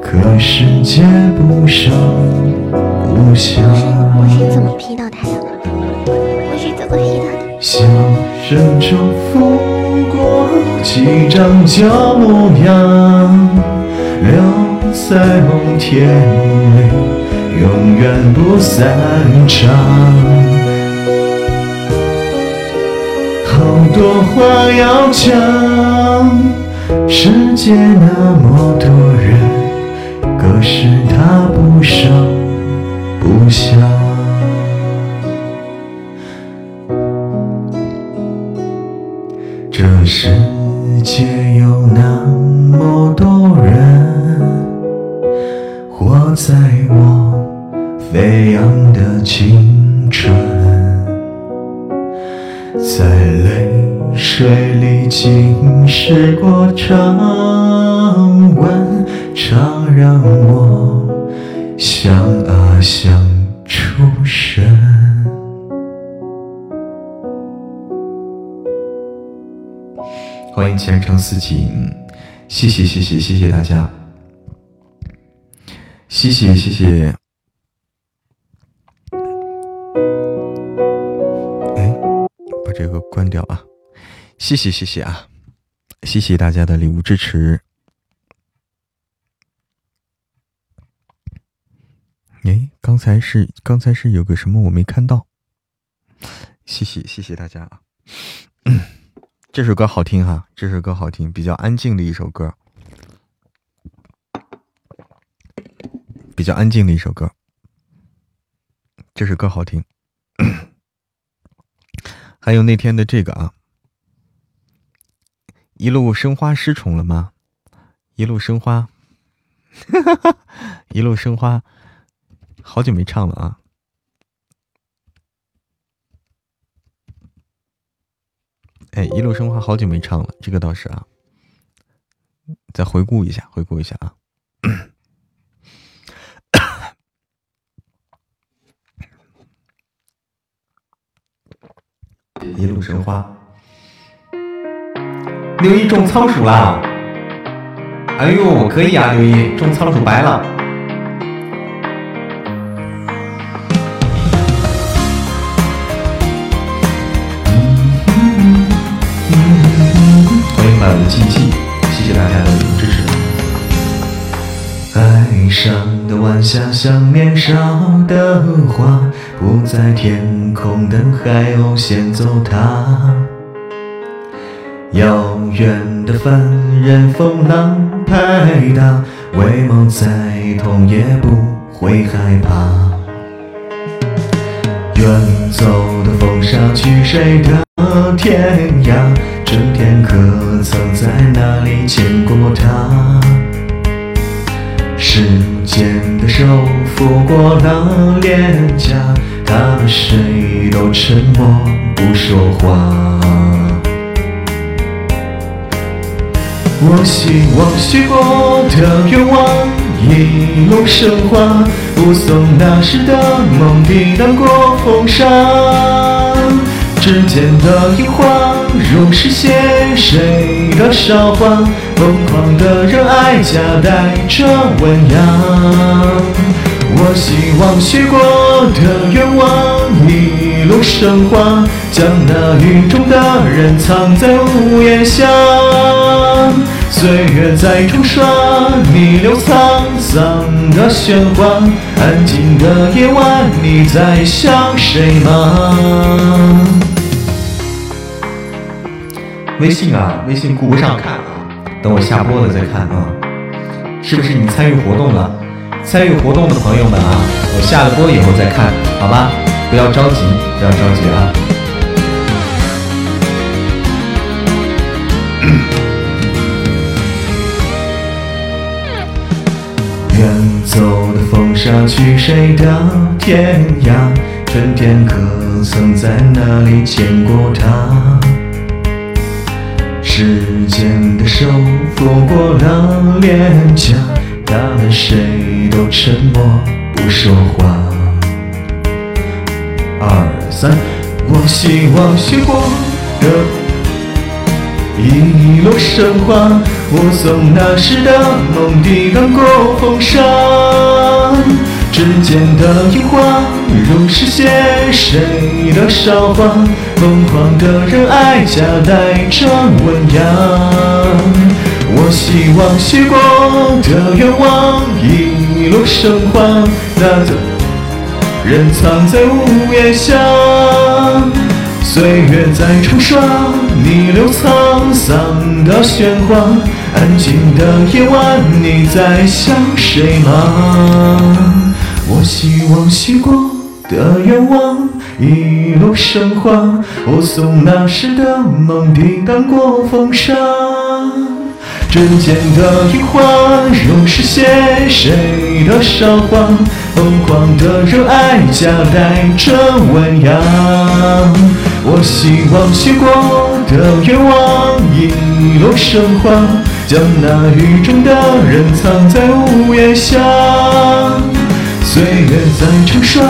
可世界不声不响。我是怎么劈到他的？我是怎么劈到的？笑声中拂过几张旧模样，在梦田里，永远不散场。好多话要讲，世界那么多人，可是他不声不响。这世界有那么多人，在我飞扬的青春，在泪水里浸湿过长吻，常让我想啊想出神。欢迎前程似锦，谢谢谢谢谢谢大家，谢谢谢谢。哎，把这个关掉啊！谢谢谢谢啊！谢谢大家的礼物支持。哎，刚才是刚才是有个什么我没看到，谢谢谢谢大家啊！这首歌好听哈，这首歌好听，比较安静的一首歌，比较安静的一首歌。这首歌好听，还有那天的这个啊，一路生花失宠了吗？一路生花，一路生花，好久没唱了啊。哎，一路生花好久没唱了，这个倒是啊。再回顾一下，回顾一下啊。一路生花，六一种仓鼠啦！哎呦，可以啊，六一种仓鼠白了。欢迎满无寂寂，谢谢大家的支持。爱上晚霞像年少的花，不在天空等海鸥先走它。遥远的凡人风浪拍打，为梦再痛也不会害怕。远走的风沙去谁的天涯？春天可曾在那里见过他？时间的手抚过了脸颊，他们谁都沉默不说话。我希望许过的愿望一路升华，不送那时的梦抵挡过风沙。指尖的樱花，如是写谁的韶华？疯狂的热爱夹带着温雅。我希望许过的愿望一路升华，将那雨中的人藏在屋檐下。岁月在冲刷，逆流沧桑的喧哗。安静的夜晚，你在想谁吗？微信啊，微信顾不上看啊，等我下播了再看啊。是不是你参与活动了？参与活动的朋友们啊，我下了播以后再看，好吧？不要着急，不要着急啊。远走的风沙去谁的天涯？春天可曾在哪里见过他？时间的手抚过了脸颊，他们谁都沉默不说话。二三，我希望许过的一路升华，目送那时的梦抵挡过风沙。指尖的樱花，如诗写谁的韶华？疯狂的热爱夹带着温雅。我希望许过的愿望一路升华，那的人藏在屋檐下。岁月在冲刷，逆流沧桑的喧哗。安静的夜晚，你在想谁吗？我希望许过的愿望一路升华，目送那时的梦抵挡过风沙。指尖的樱花，如是写谁的韶华？疯狂的热爱夹带着温雅。我希望许过的愿望一路生花，将那雨中的人藏在屋檐下。岁月在冲刷，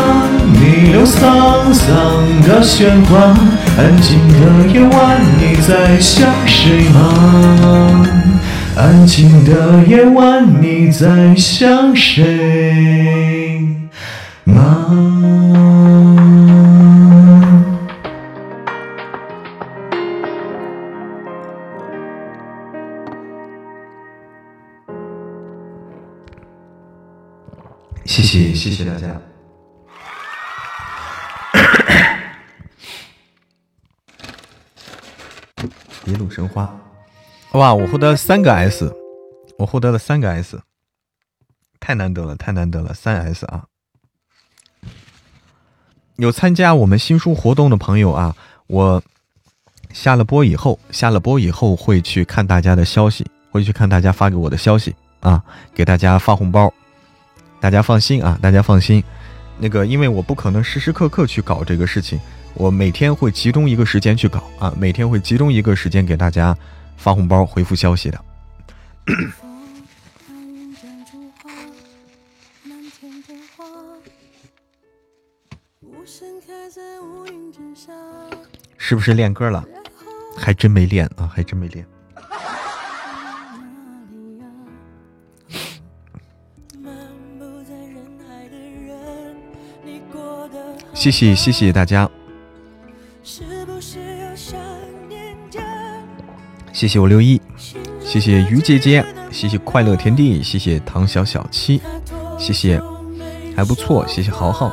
逆流沧桑的喧哗。安静的夜晚，你在想谁吗？安静的夜晚，你在想谁吗？谢谢谢谢大家。一路神花，哇！我获得三个 S，我获得了三个 S，太难得了，太难得了，三 S 啊！有参加我们新书活动的朋友啊，我下了播以后，下了播以后会去看大家的消息，会去看大家发给我的消息啊，给大家发红包。大家放心啊，大家放心，那个因为我不可能时时刻刻去搞这个事情，我每天会集中一个时间去搞啊，每天会集中一个时间给大家发红包、回复消息的。是不是练歌了？还真没练啊，还真没练。谢谢谢谢大家，谢谢我六一，谢谢于姐姐，谢谢快乐天地，谢谢唐小小七，谢谢还不错，谢谢豪豪，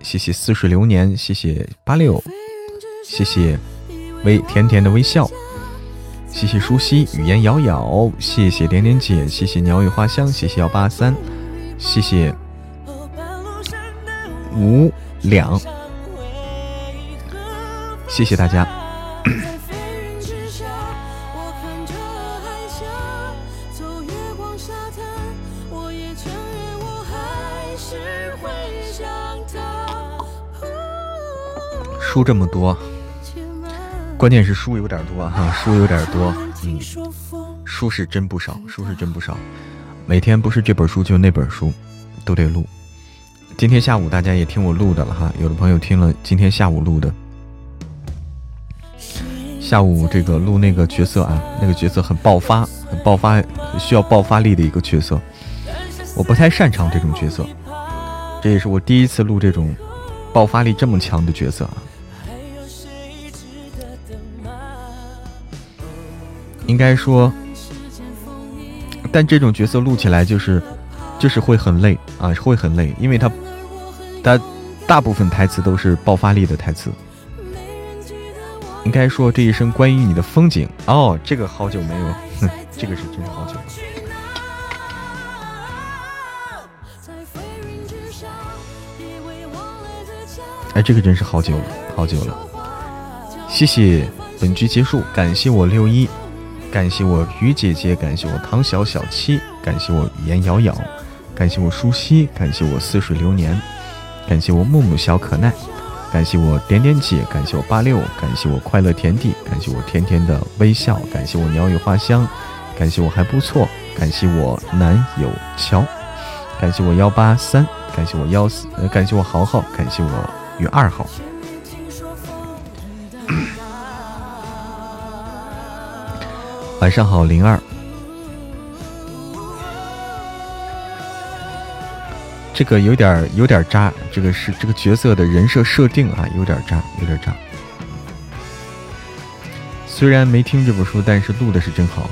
谢谢似水流年，谢谢八六，谢谢微甜甜的微笑，谢谢舒心语言遥遥，谢谢点点姐，谢谢鸟语花香，谢谢幺八三，谢谢五。两，谢谢大家。书这么多，关键是书有点多哈，书有点多，嗯，书是真不少，书是真不少。每天不是这本书就那本书，都得录。今天下午大家也听我录的了哈，有的朋友听了今天下午录的，下午这个录那个角色啊，那个角色很爆发，很爆发，需要爆发力的一个角色，我不太擅长这种角色，这也是我第一次录这种爆发力这么强的角色啊。应该说，但这种角色录起来就是就是会很累啊，会很累，因为他他大部分台词都是爆发力的台词。应该说这一生关于你的风景哦，这个好久没有，哼，这个是真是好久了。哎，这个真是好久了，好久了。谢谢，本局结束，感谢我六一，感谢我于姐姐，感谢我唐小小七，感谢我言瑶瑶，感谢我舒希，感谢我似水流年，感谢我木木小可奈。感谢我点点姐，感谢我八六，感谢我快乐田地，感谢我甜甜的微笑，感谢我鸟语花香，感谢我还不错，感谢我男友乔，感谢我幺八三，感谢我幺四，感谢我豪豪，感谢我与二号。晚上好，零二。这个有点有点渣，这个是这个角色的人设设定啊，有点渣，有点渣。虽然没听这本书，但是录的是真好，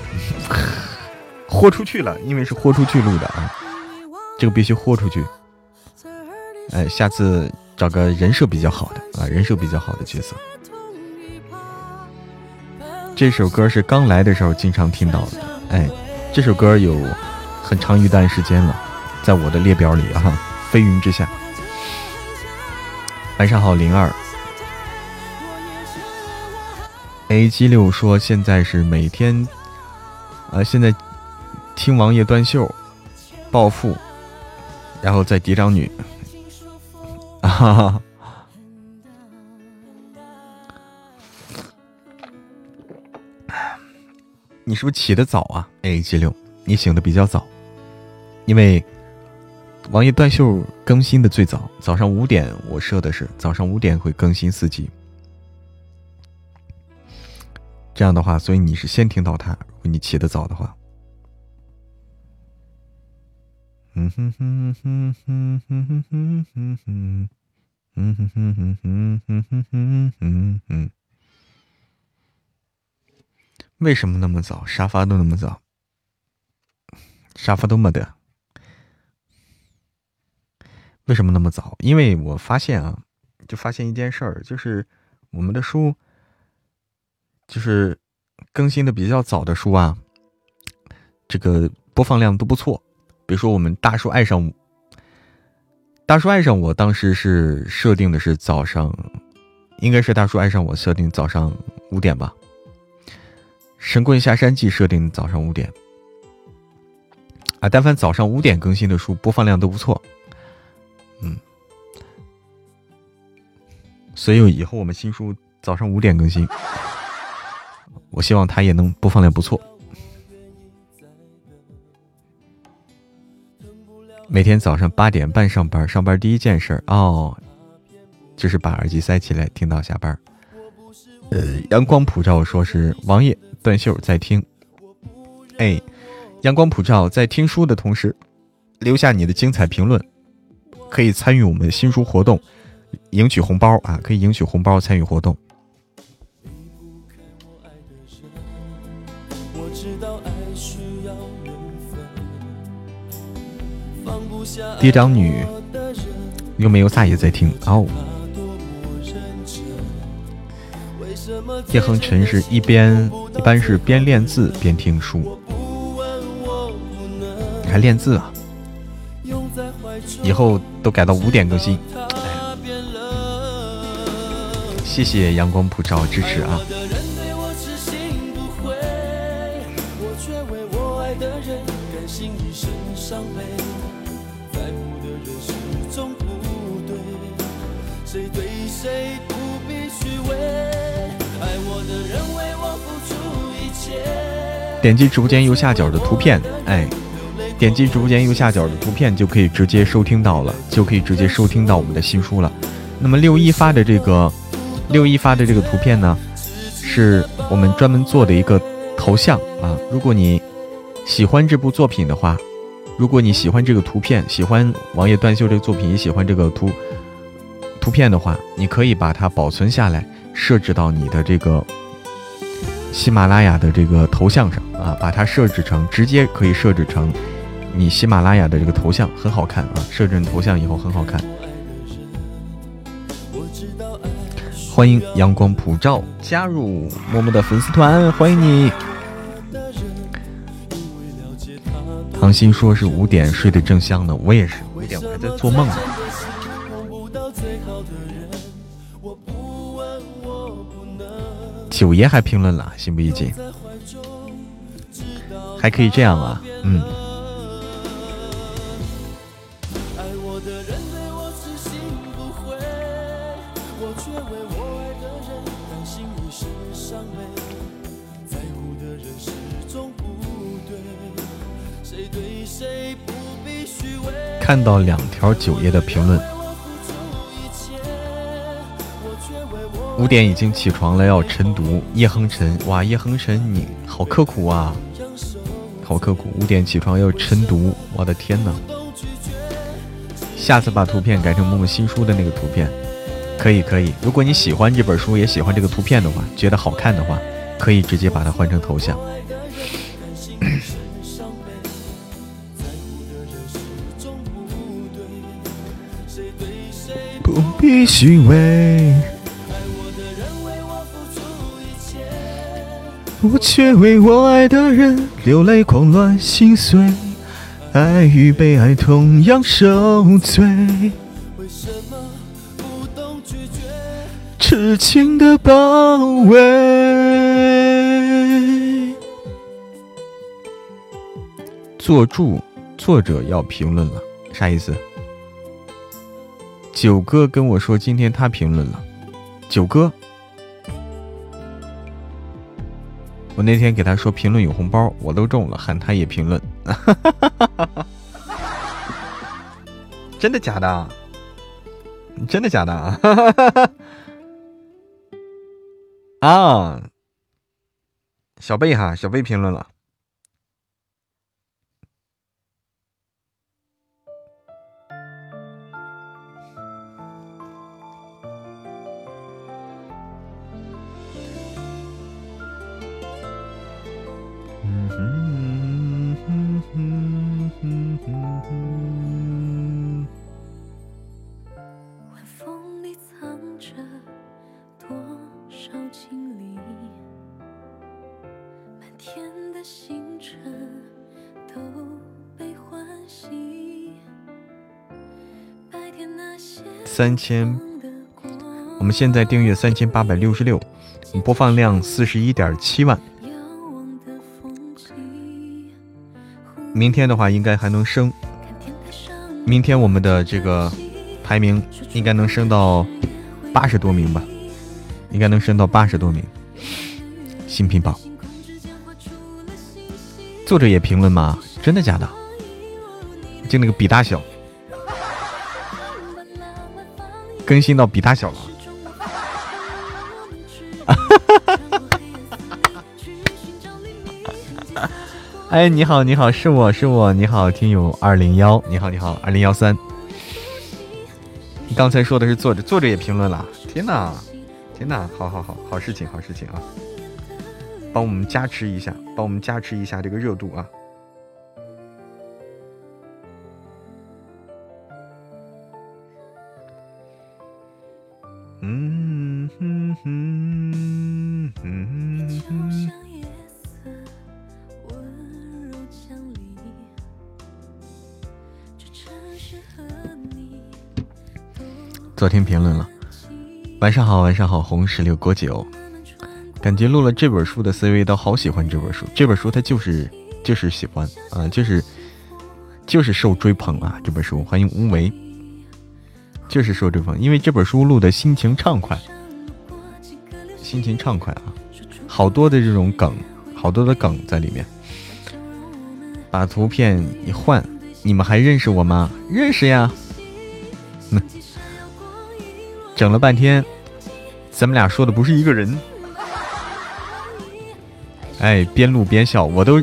豁出去了，因为是豁出去录的啊，这个必须豁出去。哎，下次找个人设比较好的啊，人设比较好的角色。这首歌是刚来的时候经常听到的，哎，这首歌有很长一段时间了。在我的列表里啊，飞云之下。晚上好，零二。A G 六说现在是每天，呃，现在听王爷断袖，暴富，然后再嫡长女。哈哈。你是不是起的早啊？A G 六，你醒的比较早，因为。王爷断袖更新的最早，早上五点，我设的是早上五点会更新四集。这样的话，所以你是先听到他，如果你起得早的话。嗯哼哼哼哼哼哼哼哼哼，嗯哼哼哼哼哼哼哼哼。为什么那么早？沙发都那么早，沙发都没得。为什么那么早？因为我发现啊，就发现一件事儿，就是我们的书，就是更新的比较早的书啊，这个播放量都不错。比如说我们大叔爱上大叔爱上我，当时是设定的是早上，应该是大叔爱上我设定早上五点吧。神棍下山记设定早上五点啊，但凡早上五点更新的书，播放量都不错。嗯，所以以后我们新书早上五点更新，我希望它也能播放量不错。每天早上八点半上班，上班第一件事哦，就是把耳机塞起来听到下班。呃，阳光普照说是王爷断袖在听，哎，阳光普照在听书的同时，留下你的精彩评论。可以参与我们的新书活动，赢取红包啊！可以赢取红包参与活动。爹长女又没有撒野在听哦。叶恒辰是一边一般是边练字边听书，你还练字啊？以后都改到五点更新，哎谢谢阳光普照支持啊！点击直播间右下角的图片，哎。点击直播间右下角的图片就可以直接收听到了，就可以直接收听到我们的新书了。那么六一发的这个六一发的这个图片呢，是我们专门做的一个头像啊。如果你喜欢这部作品的话，如果你喜欢这个图片，喜欢王爷断袖这个作品，也喜欢这个图图片的话，你可以把它保存下来，设置到你的这个喜马拉雅的这个头像上啊，把它设置成直接可以设置成你喜马拉雅的这个头像，很好看啊！设置头像以后很好看。欢迎阳光普照加入默默的粉丝团，欢迎你。唐鑫说是五点睡得正香呢，我也是五点我还在做梦呢。九爷还评论了，心不一静，还可以这样啊，嗯。看到两条九爷的评论，五点已经起床了，要晨读。叶恒辰，哇，叶恒辰，你好刻苦啊，好刻苦。五点起床要晨读，我的天哪！下次把图片改成默默新书的那个图片，可以可以。如果你喜欢这本书，也喜欢这个图片的话，觉得好看的话，可以直接把它换成头像。不必虚伪，我却为我爱的人流泪狂乱心碎，爱与被爱同样受罪。痴情的包围。作注作者要评论了，啥意思？九哥跟我说，今天他评论了。九哥，我那天给他说评论有红包，我都中了，喊他也评论。真的假的？真的假的？啊！小贝哈，小贝评论了。三千，我们现在订阅三千八百六十六，播放量四十一点七万。明天的话应该还能升，明天我们的这个排名应该能升到八十多名吧，应该能升到八十多名。新品榜，作者也评论吗？真的假的？就那个比大小。更新到比他小了，哎，你好，你好，是我是我，你好，听友二零幺，你好，你好，二零幺三，你刚才说的是作者，作者也评论了，天哪，天哪，好好好，好事情，好事情啊，帮我们加持一下，帮我们加持一下这个热度啊。昨天评论了，晚上好，晚上好，红石榴果酒，感觉录了这本书的 CV 都好喜欢这本书，这本书他就是就是喜欢啊，就是就是受追捧啊，这本书。欢迎无为，就是受追捧，因为这本书录的心情畅快，心情畅快啊，好多的这种梗，好多的梗在里面，把图片一换，你们还认识我吗？认识呀。整了半天，咱们俩说的不是一个人。哎，边录边笑，我都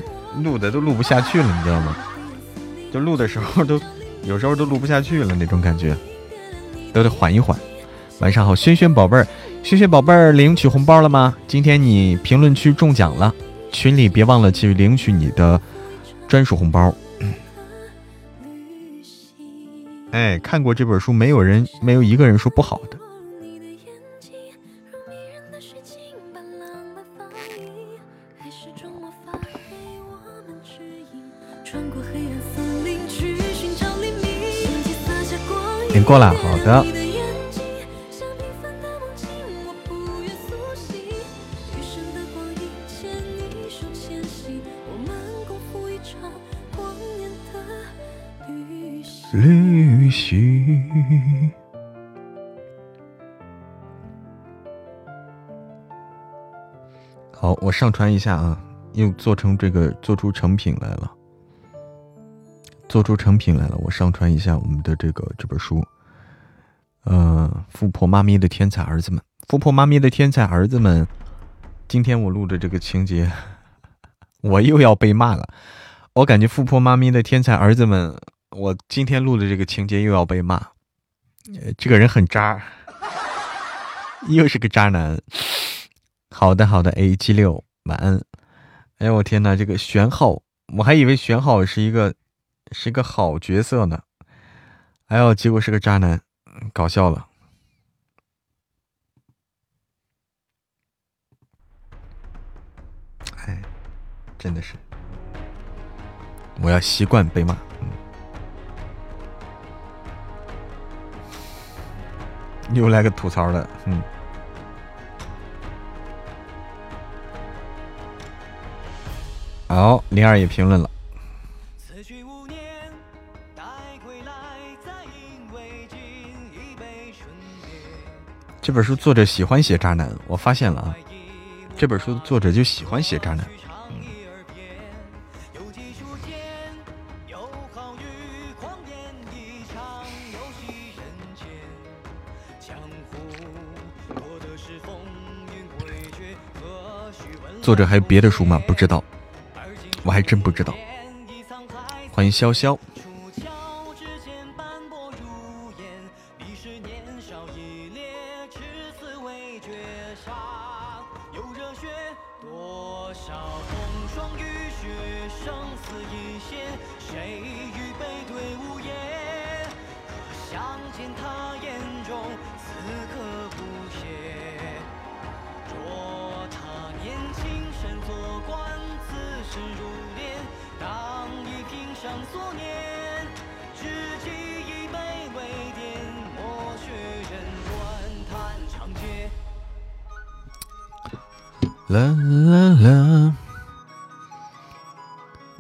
录的都录不下去了，你知道吗？就录的时候都有时候都录不下去了那种感觉，都得缓一缓。晚上好，轩轩宝贝儿，轩轩宝贝儿领取红包了吗？今天你评论区中奖了，群里别忘了去领取你的专属红包。哎，看过这本书，没有人没有一个人说不好的。过了，好的。旅行。好，我上传一下啊，又做成这个，做出成品来了，做出成品来了。我上传一下我们的这个这本书，嗯，富婆妈咪的天才儿子们，富婆妈咪的天才儿子们，今天我录的这个情节，我又要被骂了。我感觉富婆妈咪的天才儿子们。我今天录的这个情节又要被骂，这个人很渣，又是个渣男。好的，好的，A 七六，晚安。哎呦我天哪，这个玄浩，我还以为玄浩是一个是一个好角色呢，哎呦，结果是个渣男，搞笑了。哎，真的是，我要习惯被骂。嗯又来个吐槽的，嗯。好，灵儿也评论了。这本书作者喜欢写渣男，我发现了啊。这本书的作者就喜欢写渣男。作者还有别的书吗？不知道，我还真不知道。欢迎潇潇。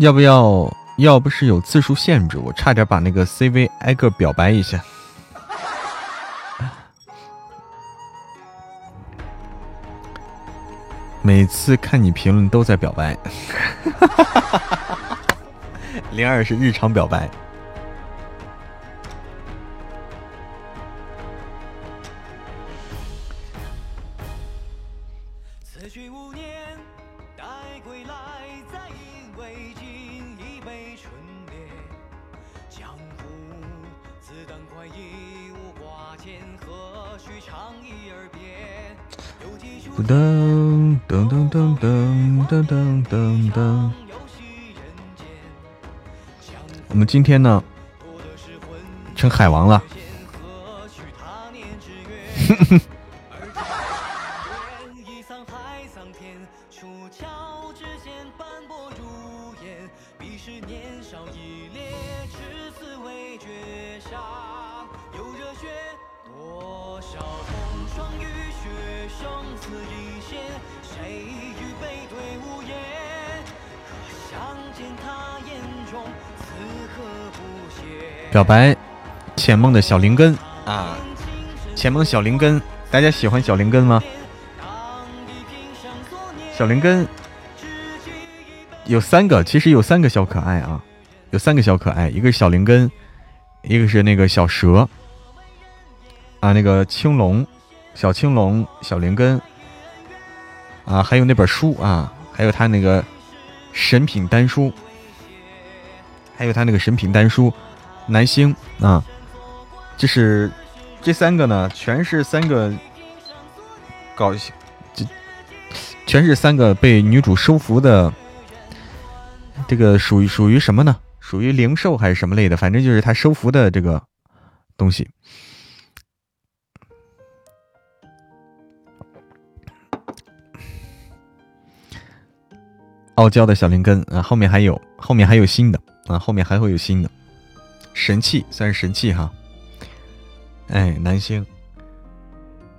要不要？要不是有字数限制，我差点把那个 CV 挨个表白一下。每次看你评论都在表白，零二是日常表白。今天呢，成海王了。表白，浅梦的小灵根。啊，浅梦小灵根，大家喜欢小灵根吗？小灵根有三个，其实有三个小可爱啊，有三个小可爱，一个是小灵根，一个是那个小蛇。啊，那个青龙，小青龙，小灵根。啊，还有那本书啊，还有他那个神品丹书。还有他那个神品丹书，男星啊，就是这三个呢，全是三个搞这全是三个被女主收服的，这个属于属于什么呢？属于灵兽还是什么类的？反正就是他收服的这个东西。傲娇的小灵根啊，后面还有，后面还有新的啊，后面还会有新的神器，算是神器哈。哎，男星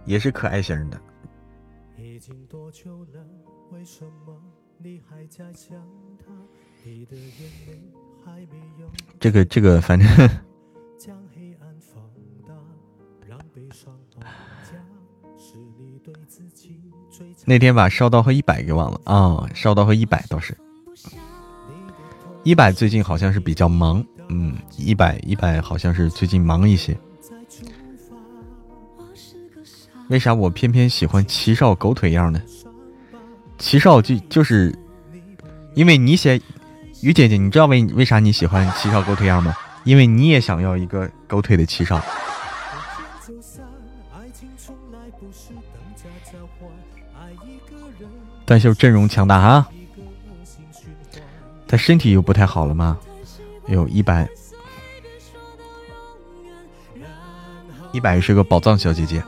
也是可爱型的。这个这个，反正 那天把烧刀和一百给忘了啊，烧刀和一百倒是，一百最近好像是比较忙，嗯，一百一百好像是最近忙一些。为啥我偏偏喜欢齐少狗腿样呢？齐少就就是因为你写。于姐姐，你知道为为啥你喜欢齐少狗腿样吗？因为你也想要一个狗腿的齐少。段秀阵容强大哈，他身体又不太好了吗？有一百，一百是个宝藏小姐姐。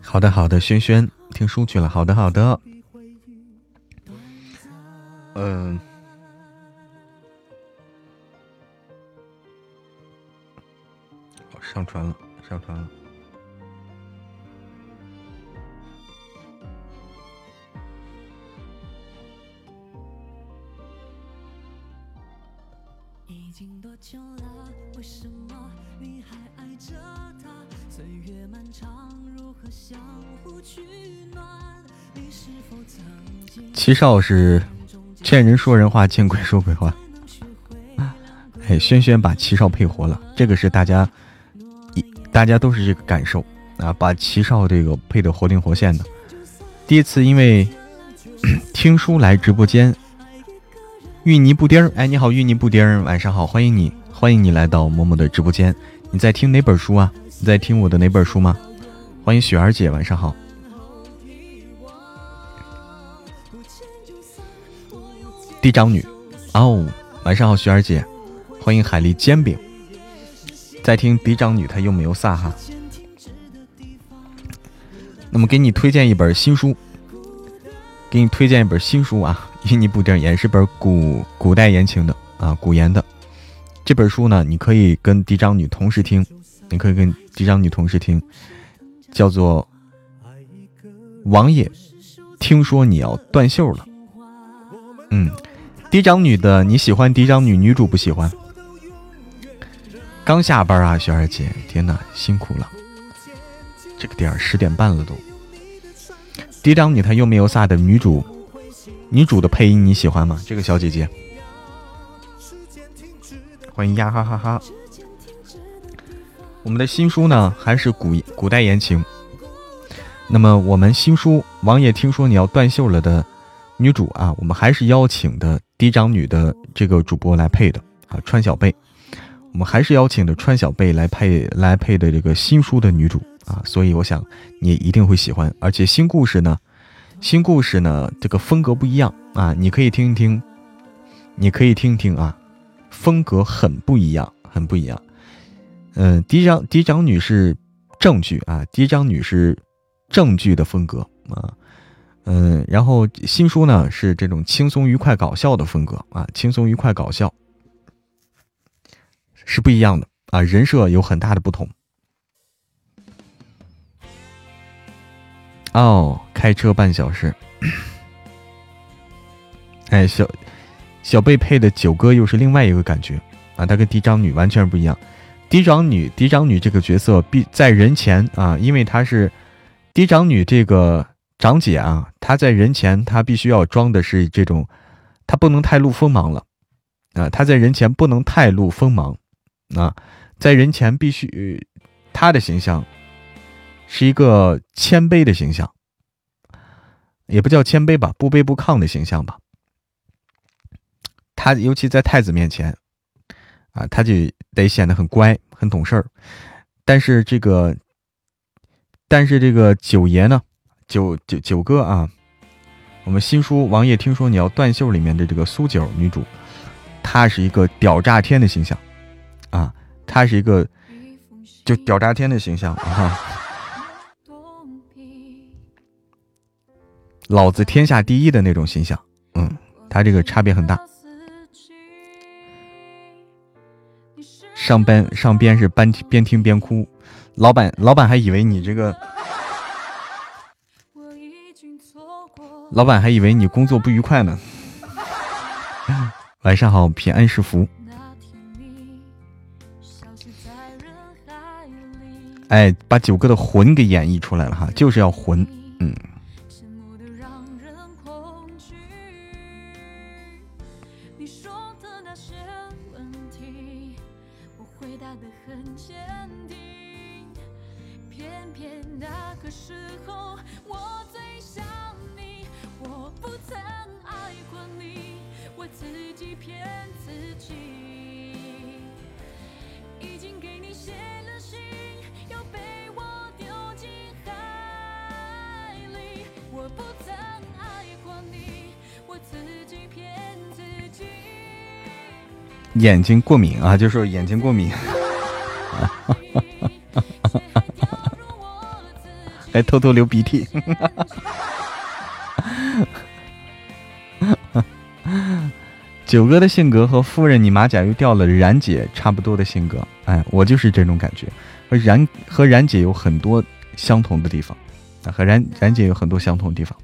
好的，好的，轩轩听书去了。好的，好的。嗯，上传了，上传了。已经多久了？为什么你还爱着他？岁月漫长。七少是见人说人话，见鬼说鬼话。哎，轩轩把齐少配活了，这个是大家一大家都是这个感受啊，把齐少这个配的活灵活现的。第一次因为 听书来直播间，芋泥布丁儿，哎，你好，芋泥布丁儿，晚上好，欢迎你，欢迎你来到默默的直播间。你在听哪本书啊？你在听我的哪本书吗？欢迎雪儿姐，晚上好。嫡长女，哦，晚上好，雪儿姐。欢迎海蛎煎饼。在听嫡长女，她又没有撒哈。那么给你推荐一本新书，给你推荐一本新书啊，芋泥布丁也是本古古代言情的啊，古言的。这本书呢，你可以跟嫡长女同时听，你可以跟嫡长女同时听。叫做王爷，听说你要断袖了。嗯，嫡长女的你喜欢嫡长女，女主不喜欢。刚下班啊，雪儿姐，天哪，辛苦了。这个点儿十点半了都。嫡长女她又没有撒的女主，女主的配音你喜欢吗？这个小姐姐，欢迎呀哈哈哈。我们的新书呢，还是古古代言情。那么我们新书《王爷听说你要断袖了》的女主啊，我们还是邀请的嫡长女的这个主播来配的啊，川小贝。我们还是邀请的川小贝来配来配的这个新书的女主啊，所以我想你一定会喜欢。而且新故事呢，新故事呢，这个风格不一样啊，你可以听一听，你可以听一听啊，风格很不一样，很不一样。嗯，嫡长嫡长女是正剧啊，嫡长女是正剧的风格啊，嗯，然后新书呢是这种轻松愉快搞笑的风格啊，轻松愉快搞笑是不一样的啊，人设有很大的不同。哦，开车半小时，哎，小小贝配的九哥又是另外一个感觉啊，他跟嫡长女完全不一样。嫡长女，嫡长女这个角色必在人前啊，因为她是嫡长女，这个长姐啊，她在人前她必须要装的是这种，她不能太露锋芒了啊，她在人前不能太露锋芒啊，在人前必须她的形象是一个谦卑的形象，也不叫谦卑吧，不卑不亢的形象吧。她尤其在太子面前啊，她就得显得很乖、很懂事儿。但是这个，但是这个九爷呢，九九九哥啊，我们新书王爷听说你要断袖里面的这个苏九女主，她是一个屌炸天的形象啊，她是一个就屌炸天的形象啊，老子天下第一的那种形象，嗯，他这个差别很大。上班上边是边边听边哭，老板老板还以为你这个，老板还以为你工作不愉快呢。晚上好，平安是福。哎，把九哥的魂给演绎出来了哈，就是要魂，嗯。眼睛过敏啊，就说眼睛过敏，还偷偷流鼻涕。九哥的性格和夫人你马甲又掉了，冉姐差不多的性格，哎，我就是这种感觉，和冉和冉姐有很多相同的地方，啊，和冉冉姐有很多相同的地方。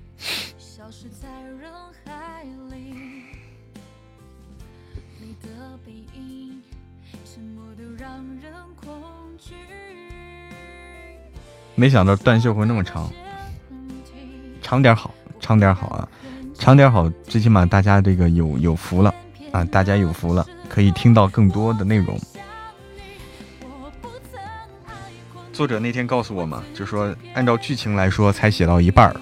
没想到断袖会那么长，长点好，长点好啊，长点好，最起码大家这个有有福了啊，大家有福了，可以听到更多的内容。作者那天告诉我嘛，就说按照剧情来说，才写到一半儿。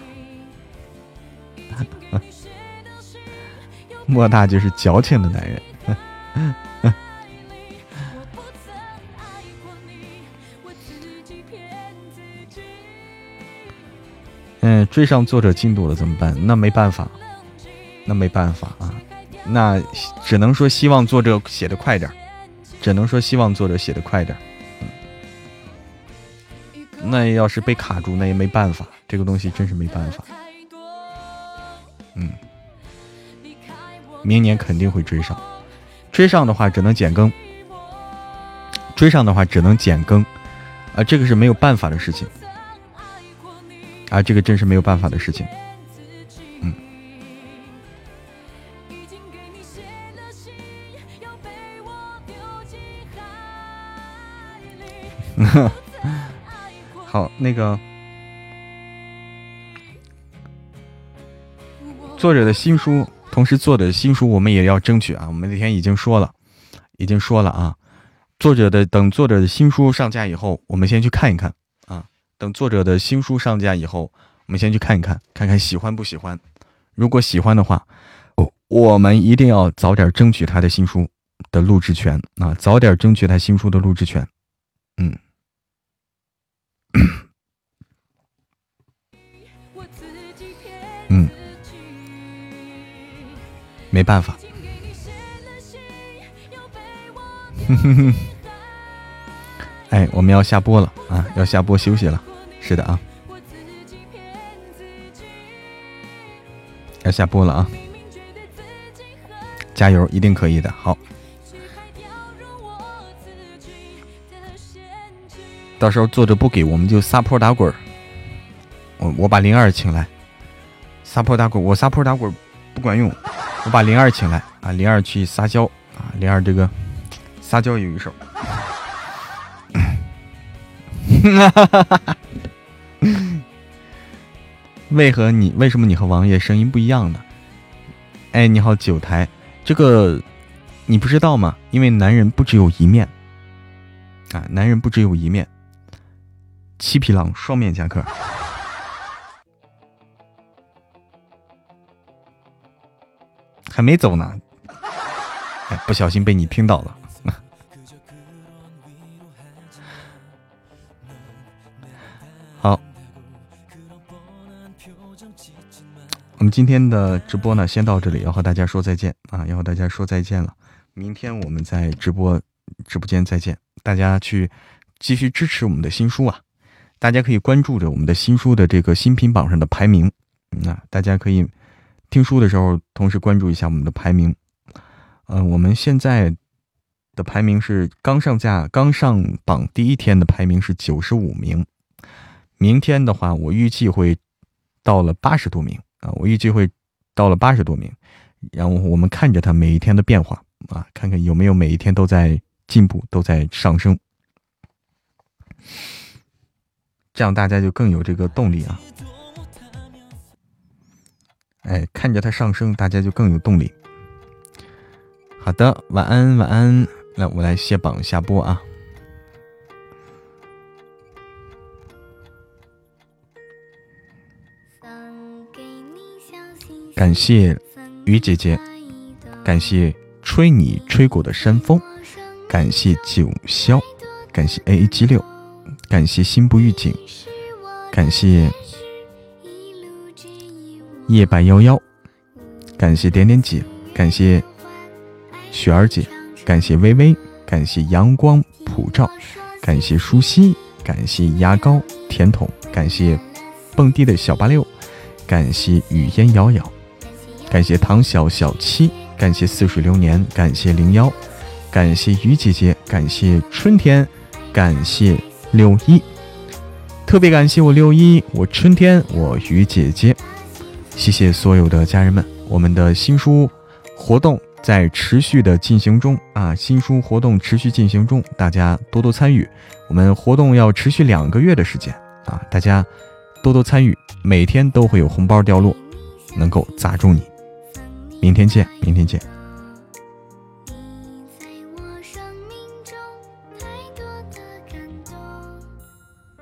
莫大就是矫情的男人。嗯，追上作者进度了怎么办？那没办法，那没办法啊，那只能说希望作者写的快点只能说希望作者写的快点那要是被卡住，那也没办法，这个东西真是没办法。嗯，明年肯定会追上，追上的话只能减更，追上的话只能减更，啊，这个是没有办法的事情。啊，这个真是没有办法的事情。好，那个作者的新书，同时作者的新书，我们也要争取啊。我们那天已经说了，已经说了啊。作者的等作者的新书上架以后，我们先去看一看啊。等作者的新书上架以后，我们先去看一看，看看喜欢不喜欢。如果喜欢的话，我们一定要早点争取他的新书的录制权啊！早点争取他新书的录制权。嗯，嗯，没办法。哼哼哼。哎，我们要下播了啊！要下播休息了。是的啊，要下播了啊！加油，一定可以的。好，到时候作者不给我们就撒泼打滚我我把灵儿请来，撒泼打滚我撒泼打滚不管用，我把灵儿请来啊！灵儿去撒娇啊！灵儿这个撒娇有一手。哈哈哈哈哈！为何你为什么你和王爷声音不一样呢？哎，你好，九台，这个你不知道吗？因为男人不只有一面啊，男人不只有一面。七匹狼双面夹克，还没走呢，哎，不小心被你听到了。好。我们今天的直播呢，先到这里，要和大家说再见啊！要和大家说再见了。明天我们在直播直播间再见，大家去继续支持我们的新书啊！大家可以关注着我们的新书的这个新品榜上的排名，啊，大家可以听书的时候同时关注一下我们的排名。嗯，我们现在的排名是刚上架、刚上榜第一天的排名是九十五名，明天的话，我预计会到了八十多名。啊，我预计会到了八十多名，然后我们看着它每一天的变化啊，看看有没有每一天都在进步，都在上升，这样大家就更有这个动力啊！哎，看着它上升，大家就更有动力。好的，晚安，晚安，来，我来卸榜下播啊。感谢雨姐姐，感谢吹你吹过的山风，感谢九霄，感谢 A A 七六，感谢心不预警，感谢夜白夭夭，感谢点点姐，感谢雪儿姐，感谢微微，感谢阳光普照，感谢舒心，感谢牙膏甜筒，感谢蹦迪的小八六，感谢雨烟遥遥。感谢唐小小七，感谢似水流年，感谢零幺，感谢雨姐姐，感谢春天，感谢六一，特别感谢我六一，我春天，我雨姐姐，谢谢所有的家人们，我们的新书活动在持续的进行中啊，新书活动持续进行中，大家多多参与，我们活动要持续两个月的时间啊，大家多多参与，每天都会有红包掉落，能够砸中你。明天见，明天见。